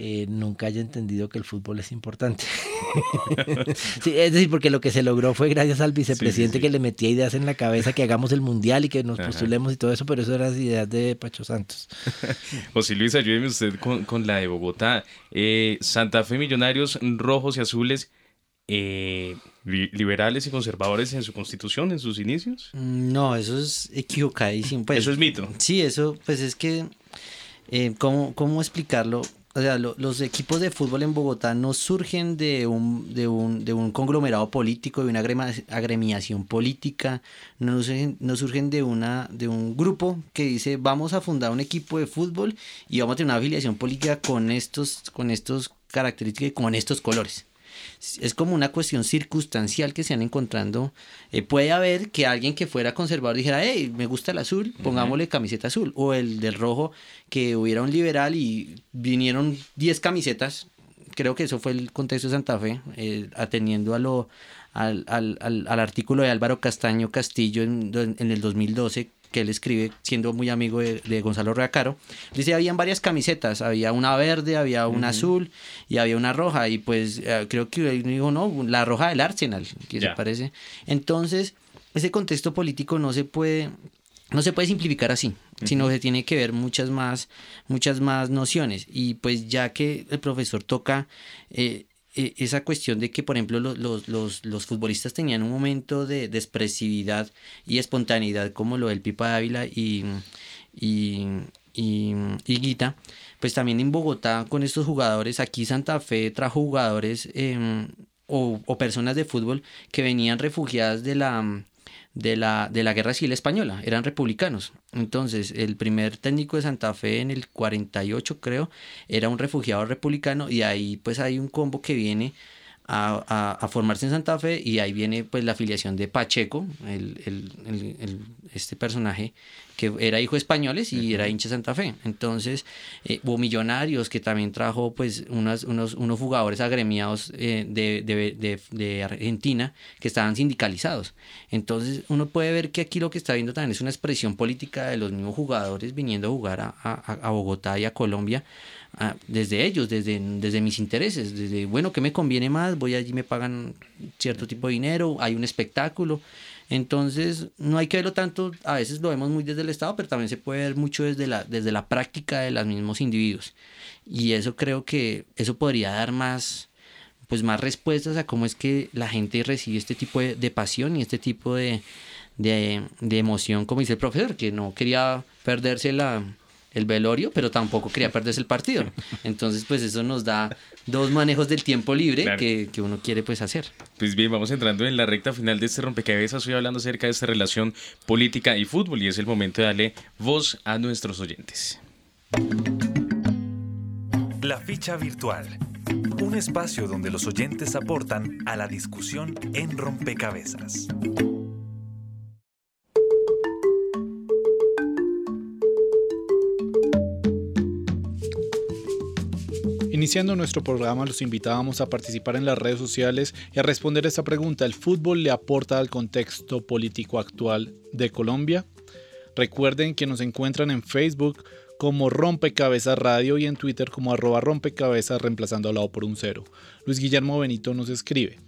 eh, nunca haya entendido que el fútbol es importante. sí, es decir, porque lo que se logró fue gracias al vicepresidente que le metía ideas en la cabeza que hagamos el mundial y que nos postulemos y todo eso, pero eso eran ideas de Pacho Santos. José Luis, ayúdeme usted con, la de Bogotá. Eh, Santa Fe Millonarios Rojos y Azules. Eh, liberales y conservadores en su constitución, en sus inicios? Mm, no, eso es equivocadísimo. Pues, eso es mito. Sí, eso, pues es que, ¿cómo, ¿cómo explicarlo? O sea, los equipos de fútbol en Bogotá no surgen de un, de un, de un conglomerado político, de una agremiación política, no surgen, no surgen de, una, de un grupo que dice vamos a fundar un equipo de fútbol y vamos a tener una afiliación política con estos, con estos características y con estos colores es como una cuestión circunstancial que se han encontrando. Eh, puede haber que alguien que fuera conservador dijera, hey, me gusta el azul, pongámosle camiseta azul. O el del rojo, que hubiera un liberal y vinieron 10 camisetas. Creo que eso fue el contexto de Santa Fe, eh, atendiendo a lo, al, al, al, artículo de Álvaro Castaño Castillo en, en el 2012 que él escribe siendo muy amigo de, Gonzalo Reacaro, dice, habían varias camisetas, había una verde, había una azul y había una roja, y pues eh, creo que dijo, no, la roja del Arsenal, que se parece. Entonces, ese contexto político no se puede, no se puede simplificar así, sino que tiene que ver muchas más, muchas más nociones. Y pues ya que el profesor toca eh, e, esa cuestión de que, por ejemplo, los, los, los, futbolistas tenían un momento de, expresividad y espontaneidad como lo del Pipa Ávila y, y, y, Guita, pues también en Bogotá con estos jugadores, aquí Santa Fe trajo jugadores em, o, o personas de fútbol que venían refugiadas de la de la, de la Guerra Civil Española, eran republicanos. Entonces, el primer técnico de Santa Fe en el 48, creo, era un refugiado republicano y ahí pues hay un combo que viene a, formarse en Santa Fe y ahí viene pues la afiliación de Pacheco, el, este personaje que era hijo de españoles y era hincha de Santa Fe. Entonces eh, hubo millonarios que también trajo pues unos, unos, unos jugadores agremiados eh, de, de, Argentina que estaban sindicalizados. Entonces uno puede ver que aquí lo que está viendo también es una expresión política de los mismos jugadores viniendo a jugar a, a Bogotá y a Colombia desde ellos, desde, desde mis intereses, desde, bueno, ¿qué me conviene más? Voy allí, me pagan cierto tipo de dinero, hay un espectáculo. Entonces, no hay que verlo tanto, a veces lo vemos muy desde el Estado, pero también se puede ver mucho desde la, desde la práctica de los mismos individuos. Y eso creo que eso podría dar más, pues más respuestas a cómo es que la gente recibe este tipo de, de pasión y este tipo de, de, de emoción, como dice el profesor, que no quería perderse la, el velorio, pero tampoco quería perderse el partido. Entonces, pues eso nos da dos manejos del tiempo libre que, que, uno quiere pues hacer. Pues bien, vamos entrando en la recta final de este rompecabezas. Estoy hablando acerca de esta relación política y fútbol y es el momento de darle voz a nuestros oyentes. La ficha virtual. Un espacio donde los oyentes aportan a la discusión en rompecabezas. Iniciando nuestro programa, los invitábamos a participar en las redes sociales y a responder esta pregunta. ¿El fútbol le aporta al contexto político actual de Colombia? Recuerden que nos encuentran en Facebook como Rompecabezas Radio y en Twitter como arroba rompecabezas reemplazando al lado por un cero. Luis Guillermo Benito nos escribe.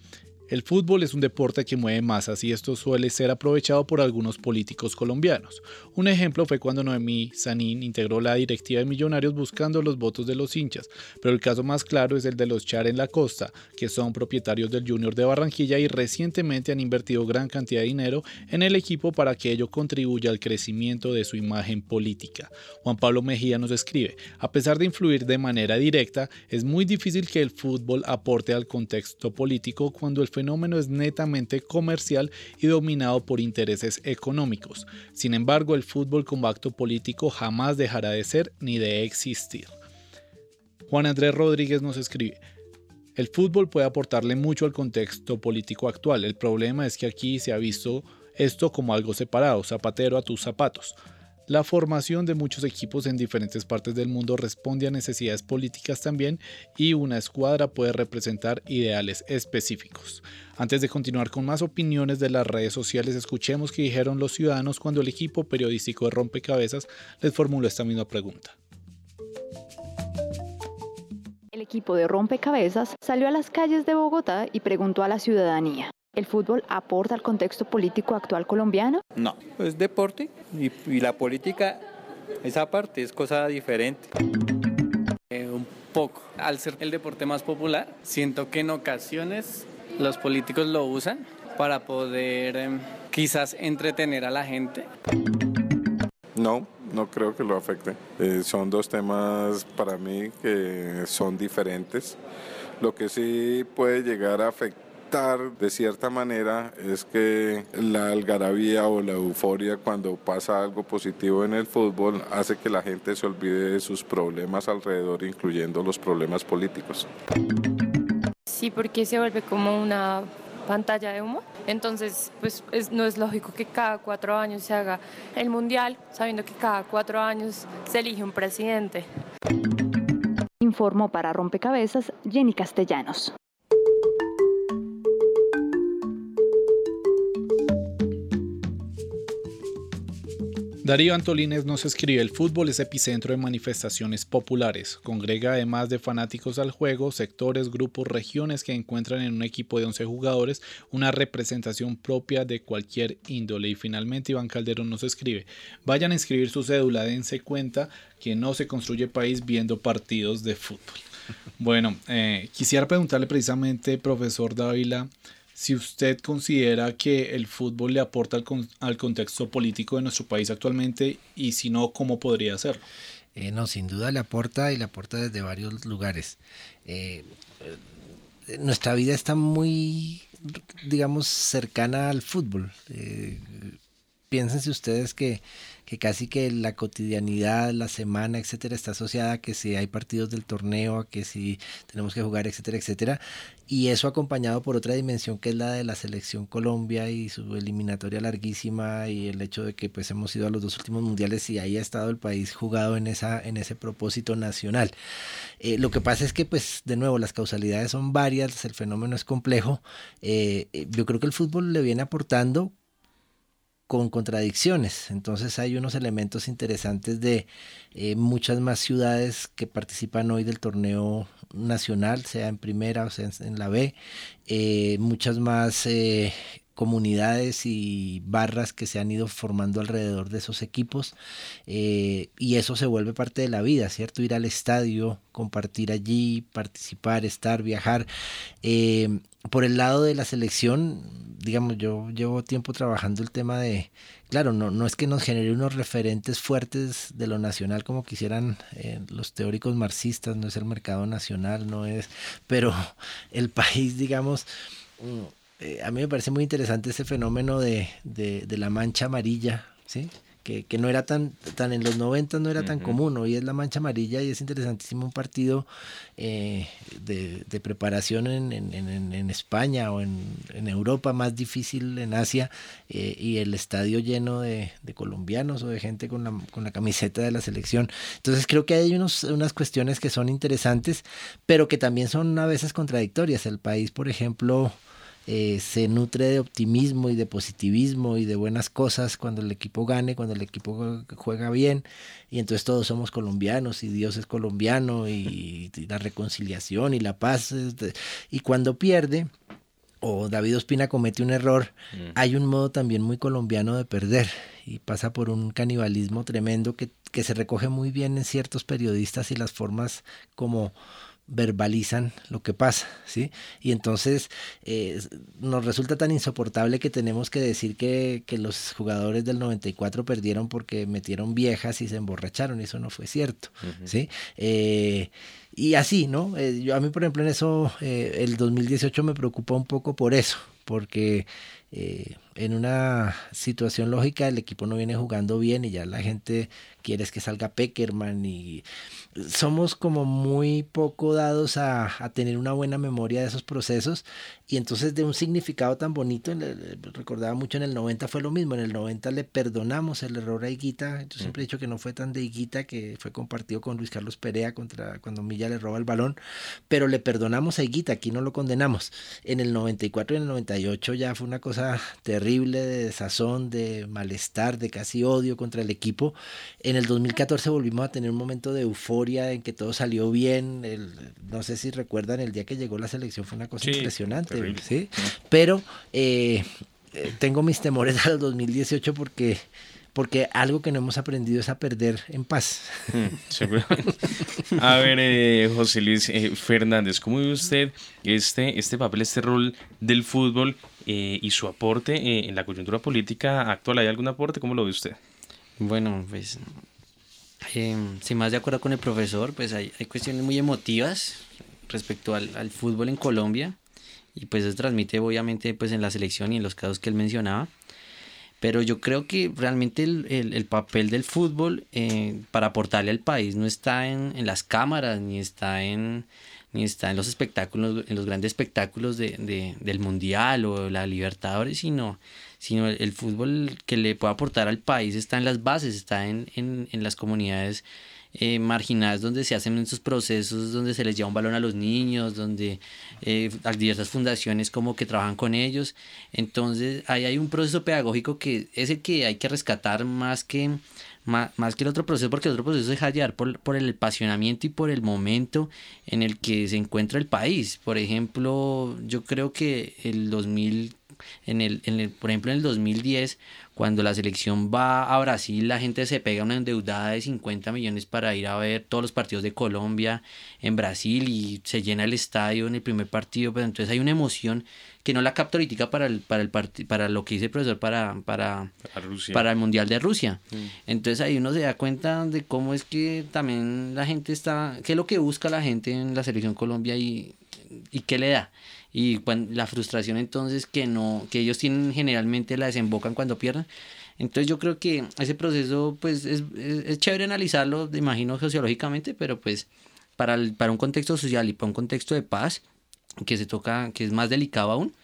El fútbol es un deporte que mueve masas y esto suele ser aprovechado por algunos políticos colombianos. Un ejemplo fue cuando Noemí Sanín integró la directiva de Millonarios buscando los votos de los hinchas, pero el caso más claro es el de los Char en la costa, que son propietarios del Junior de Barranquilla y recientemente han invertido gran cantidad de dinero en el equipo para que ello contribuya al crecimiento de su imagen política. Juan Pablo Mejía nos escribe, a pesar de influir de manera directa, es muy difícil que el fútbol aporte al contexto político cuando el fenómeno es netamente comercial y dominado por intereses económicos. Sin embargo, el fútbol como acto político jamás dejará de ser ni de existir. Juan Andrés Rodríguez nos escribe, el fútbol puede aportarle mucho al contexto político actual. El problema es que aquí se ha visto esto como algo separado, zapatero a tus zapatos. La formación de muchos equipos en diferentes partes del mundo responde a necesidades políticas también y una escuadra puede representar ideales específicos. Antes de continuar con más opiniones de las redes sociales, escuchemos qué dijeron los ciudadanos cuando el equipo periodístico de Rompecabezas les formuló esta misma pregunta. El equipo de Rompecabezas salió a las calles de Bogotá y preguntó a la ciudadanía. ¿El fútbol aporta al contexto político actual colombiano? No, es deporte y, y la política, esa parte es cosa diferente. Eh, un poco. Al ser el deporte más popular, siento que en ocasiones los políticos lo usan para poder eh, quizás entretener a la gente. No, no creo que lo afecte. Eh, son dos temas para mí que son diferentes. Lo que sí puede llegar a afectar de cierta manera es que la algarabía o la euforia cuando pasa algo positivo en el fútbol hace que la gente se olvide de sus problemas alrededor, incluyendo los problemas políticos. Sí, porque se vuelve como una pantalla de humo. Entonces, pues no es lógico que cada cuatro años se haga el mundial, sabiendo que cada cuatro años se elige un presidente. Informó para Rompecabezas Jenny Castellanos. Darío Antolines nos escribe, el fútbol es epicentro de manifestaciones populares, congrega además de fanáticos al juego, sectores, grupos, regiones que encuentran en un equipo de 11 jugadores una representación propia de cualquier índole. Y finalmente Iván Calderón nos escribe, vayan a inscribir su cédula, dense cuenta que no se construye país viendo partidos de fútbol. Bueno, eh, quisiera preguntarle precisamente, profesor Dávila, si usted considera que el fútbol le aporta al, contexto político de nuestro país actualmente y si no, ¿cómo podría hacerlo? Eh, no, sin duda le aporta y le aporta desde varios lugares. Eh, nuestra vida está muy, digamos, cercana al fútbol. Eh, piénsense ustedes que que casi que la cotidianidad, la semana, etcétera, está asociada a que si hay partidos del torneo, a que si tenemos que jugar, etcétera, etcétera. Y eso acompañado por otra dimensión que es la de la selección Colombia y su eliminatoria larguísima y el hecho de que pues hemos ido a los dos últimos mundiales y ahí ha estado el país jugado en, esa, en ese propósito nacional. Eh, lo que pasa es que pues de nuevo las causalidades son varias, el fenómeno es complejo. Eh, eh, yo creo que el fútbol le viene aportando con contradicciones. Entonces hay unos elementos interesantes de eh, muchas más ciudades que participan hoy del torneo nacional, sea en primera o sea en la B, eh, muchas más eh, comunidades y barras que se han ido formando alrededor de esos equipos y eso se vuelve parte de la vida, ¿cierto? Ir al estadio, compartir allí, participar, estar, viajar. por el lado de la selección, digamos, yo llevo tiempo trabajando el tema de, claro, no, no es que nos genere unos referentes fuertes de lo nacional como quisieran eh, los teóricos marxistas, no es el mercado nacional, no es, pero el país, digamos, eh, a mí me parece muy interesante ese fenómeno de, de, de la mancha amarilla, ¿sí? que, no era tan, tan en los 90 no era tan común, hoy es la mancha amarilla y es interesantísimo un partido eh, de, preparación en, en, España o en, Europa, más difícil en Asia, eh, y el estadio lleno de, colombianos o de gente con la, con la camiseta de la selección. Entonces creo que hay unos, unas cuestiones que son interesantes, pero que también son a veces contradictorias. El país, por ejemplo, eh, se nutre de optimismo y de positivismo y de buenas cosas cuando el equipo gane, cuando el equipo juega bien y entonces todos somos colombianos y Dios es colombiano y, la reconciliación y la paz y cuando pierde o David Ospina comete un error, Mm. hay un modo también muy colombiano de perder y pasa por un canibalismo tremendo que, que se recoge muy bien en ciertos periodistas y las formas como verbalizan lo que pasa, ¿sí? Y entonces eh, nos resulta tan insoportable que tenemos que decir que, que los jugadores del 94 perdieron porque metieron viejas y se emborracharon, y eso no fue cierto. ¿sí? Eh, y así, ¿no? Eh, yo, a mí, por ejemplo, en eso, el 2018 me preocupa un poco por eso, porque en una situación lógica el equipo no viene jugando bien y ya la gente quiere es que salga Peckerman y somos como muy poco dados a, a tener una buena memoria de esos procesos. Y entonces de un significado tan bonito, recordaba mucho en el 90 fue lo mismo, en el 90 le perdonamos el error a Higuita, yo siempre he dicho que no fue tan de Higuita que fue compartido con Luis Carlos Perea contra cuando Milla le roba el balón, pero le perdonamos a Higuita, aquí no lo condenamos. En el 94 y en el 98 ya fue una cosa terrible de desazón, de malestar, de casi odio contra el equipo. En el 2014 volvimos a tener un momento de euforia en que todo salió bien. El- no sé si recuerdan, el día que llegó la selección fue una cosa Sí, impresionante, terrible. ¿sí? Pero eh, eh, tengo mis temores al 2018 porque porque algo que no hemos aprendido es a perder en paz. Mm. A ver, eh, José Luis eh, Fernández, ¿cómo ve usted este, este papel, este rol del fútbol eh, y su aporte eh, en la coyuntura política actual? ¿Hay algún aporte? ¿Cómo lo ve usted? Bueno, pues eh, más de acuerdo con el profesor, pues hay, hay cuestiones muy emotivas respecto al, al fútbol en Colombia y pues eso transmite obviamente pues en la selección y en los casos que él mencionaba. Pero yo creo que realmente el, el- el papel del fútbol eh, para aportarle al país no está en, en las cámaras, ni está en está en los espectáculos, en los grandes espectáculos de, de- del Mundial o la Libertadores, sino, sino el, fútbol que le puede aportar al país está en las bases, está en, en, en las comunidades eh, marginadas donde se hacen esos procesos, donde se les lleva un balón a los niños, donde eh, hay diversas fundaciones como que trabajan con ellos. Entonces ahí hay un proceso pedagógico que es el que hay que rescatar más que, más, más que el otro proceso, porque el otro proceso es hallar por, por el apasionamiento y por el momento en el que se encuentra el país. Por ejemplo, yo creo que el 2000 en el, en el, por ejemplo, en el 2010, cuando la selección va a Brasil, la gente se pega una endeudada de 50 millones para ir a ver todos los partidos de Colombia en Brasil y se llena el estadio en el primer partido, pero entonces hay una emoción que no la ahorita para el, para el para lo que dice el profesor para, para, Para Rusia. para el Mundial de Rusia. Mm. Entonces ahí uno se da cuenta de cómo es que también la gente está, qué es lo que busca la gente en la selección Colombia y, y qué le da. Y la frustración entonces que no, que ellos tienen generalmente la desembocan cuando pierden. Entonces yo creo que ese proceso pues es, es, es chévere analizarlo, imagino sociológicamente, pero pues para, el- para un contexto social y para un contexto de paz, que se toca, que es más delicado aún,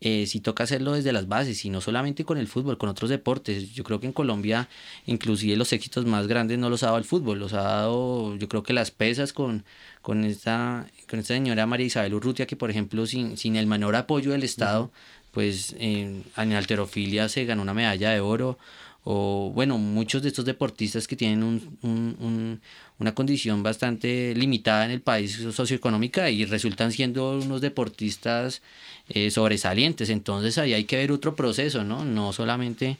eh, sí toca hacerlo desde las bases y no solamente con el fútbol, con otros deportes. Yo creo que en Colombia inclusive los éxitos más grandes no los ha dado el fútbol, los ha dado yo creo que las pesas con, con, esta, con esta señora María Isabel Urrutia que por ejemplo sin, sin el menor apoyo del Estado, pues en, en alterofilia se ganó una medalla de oro o bueno, muchos de estos deportistas que tienen un, un- un- una condición bastante limitada en el país socioeconómica y resultan siendo unos deportistas eh, sobresalientes. Entonces ahí hay que ver otro proceso, ¿no? No solamente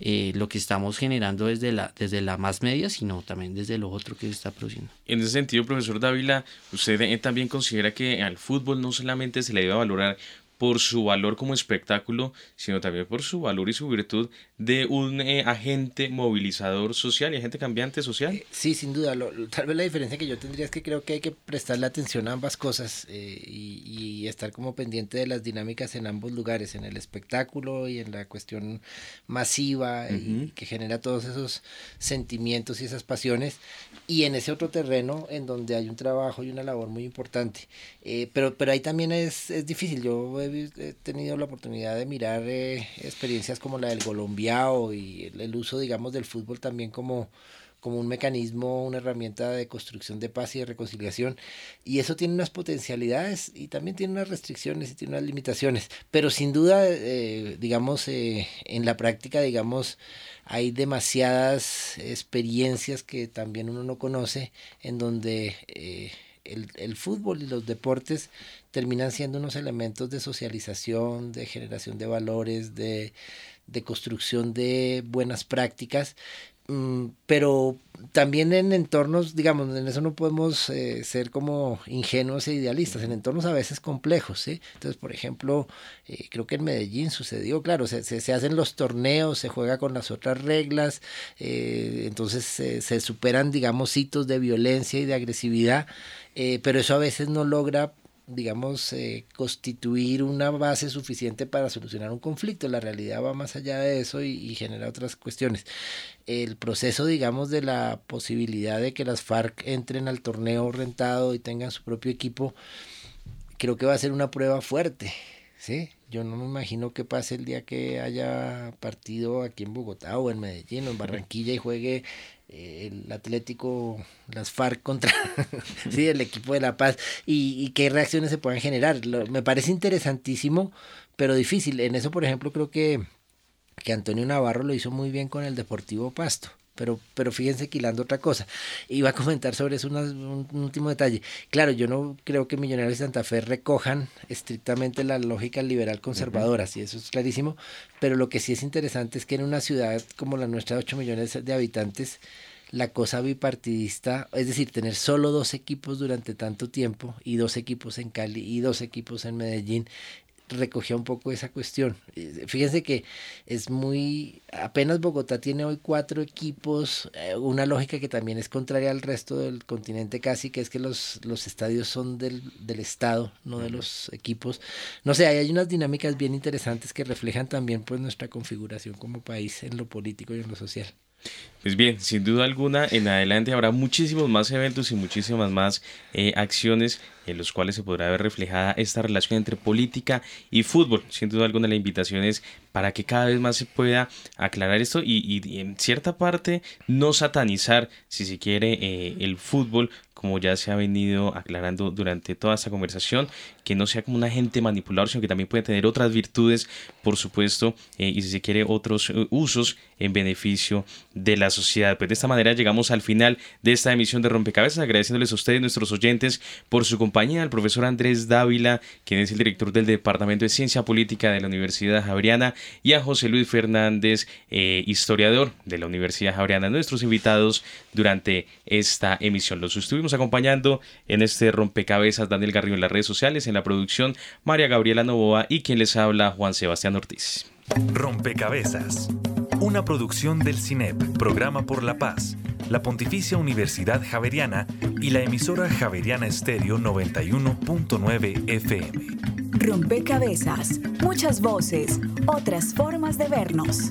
eh, lo que estamos generando desde la, desde la más media, sino también desde lo otro que se está produciendo. En ese sentido, profesor Dávila, ¿usted también considera que al fútbol no solamente se le debe valorar por su valor como espectáculo, sino también por su valor y su virtud de un eh, agente movilizador social y agente cambiante social? Sí, sin duda. Lo- lo- tal vez la diferencia que yo tendría es que creo que hay que prestarle atención a ambas cosas eh, y, y estar como pendiente de las dinámicas en ambos lugares, en el espectáculo y en la cuestión masiva y Ujú. que genera todos esos sentimientos y esas pasiones y en ese otro terreno en donde hay un trabajo y una labor muy importante. Eh, pero, pero ahí también es, es difícil. Yo he, tenido la oportunidad de mirar eh, experiencias como la del colombiano y el, el uso, digamos, del fútbol también como, como un mecanismo, una herramienta de construcción de paz y de reconciliación. Y eso tiene unas potencialidades y también tiene unas restricciones y tiene unas limitaciones. Pero sin duda, eh, digamos, eh, en la práctica, digamos, hay demasiadas experiencias que también uno no conoce en donde... el, el, fútbol y los deportes terminan siendo unos elementos de socialización, de generación de valores, de, de construcción de buenas prácticas pero también en entornos, digamos, en eso no podemos eh, ser como ingenuos e idealistas, en entornos a veces complejos, ¿sí? Entonces, por ejemplo, eh, creo que en Medellín sucedió, claro, se, se, hacen los torneos, se juega con las otras reglas, eh, entonces se superan, digamos, hitos de violencia y de agresividad, pero eso a veces no logra digamos, eh, constituir una base suficiente para solucionar un conflicto. La realidad va más allá de eso y, genera otras cuestiones. El proceso, digamos, de la posibilidad de que las FARC entren al torneo rentado y tengan su propio equipo, creo que va a ser una prueba fuerte. ¿sí? Yo no me imagino que pase el día que haya partido aquí en Bogotá o en Medellín o en Barranquilla y juegue el Atlético, las FARC contra sí, el equipo de La Paz y, qué reacciones se puedan generar. me parece interesantísimo, pero difícil. En eso, por ejemplo, creo que, que Antonio Navarro lo hizo muy bien con el Deportivo Pasto. Pero, pero fíjense que hilando otra cosa. Iba a comentar sobre eso un, último detalle. Claro, yo no creo que Millonarios de Santa Fe recojan estrictamente la lógica liberal conservadora, sí, eso es clarísimo. Pero lo que sí es interesante es que en una ciudad como la nuestra, de 8 millones de habitantes, la cosa bipartidista, es decir, tener solo dos equipos durante tanto tiempo y dos equipos en Cali y dos equipos en Medellín, recogía un poco esa cuestión. Eh, fíjense que es muy, apenas Bogotá tiene hoy cuatro equipos, eh, una lógica que también es contraria al resto del continente casi, que es que los, los estadios son del, del Estado, no de los equipos. No sé, hay unas dinámicas bien interesantes que reflejan también pues nuestra configuración como país en lo político y en lo social. Pues bien, sin duda alguna, en adelante habrá muchísimos más eventos y muchísimas más eh, acciones en los cuales se podrá ver reflejada esta relación entre política y fútbol. Sin duda alguna, la invitación es para que cada vez más se pueda aclarar esto y, en cierta parte no satanizar, si se quiere, eh, el fútbol como ya se ha venido aclarando durante toda esta conversación, que no sea como un agente manipulador, sino que también puede tener otras virtudes, por supuesto, eh, y si se quiere otros eh, usos en beneficio de la sociedad. Pues de esta manera llegamos al final de esta emisión de Rompecabezas, agradeciéndoles a ustedes, nuestros oyentes, por su compañía, al profesor Andrés Dávila, quien es el director del Departamento de Ciencia Política de la Universidad Javeriana, y a José Luis Fernández, eh, historiador de la Universidad Javeriana, nuestros invitados durante esta emisión. Los estuvimos acompañando en este rompecabezas Daniel Garrido en las redes sociales, en la producción María Gabriela Novoa y quien les habla Juan Sebastián Ortiz. Rompecabezas, una producción del CINEP, Programa por la Paz, la Pontificia Universidad Javeriana y la emisora Javeriana Estéreo 91.9 FM. Rompecabezas, muchas voces, otras formas de vernos.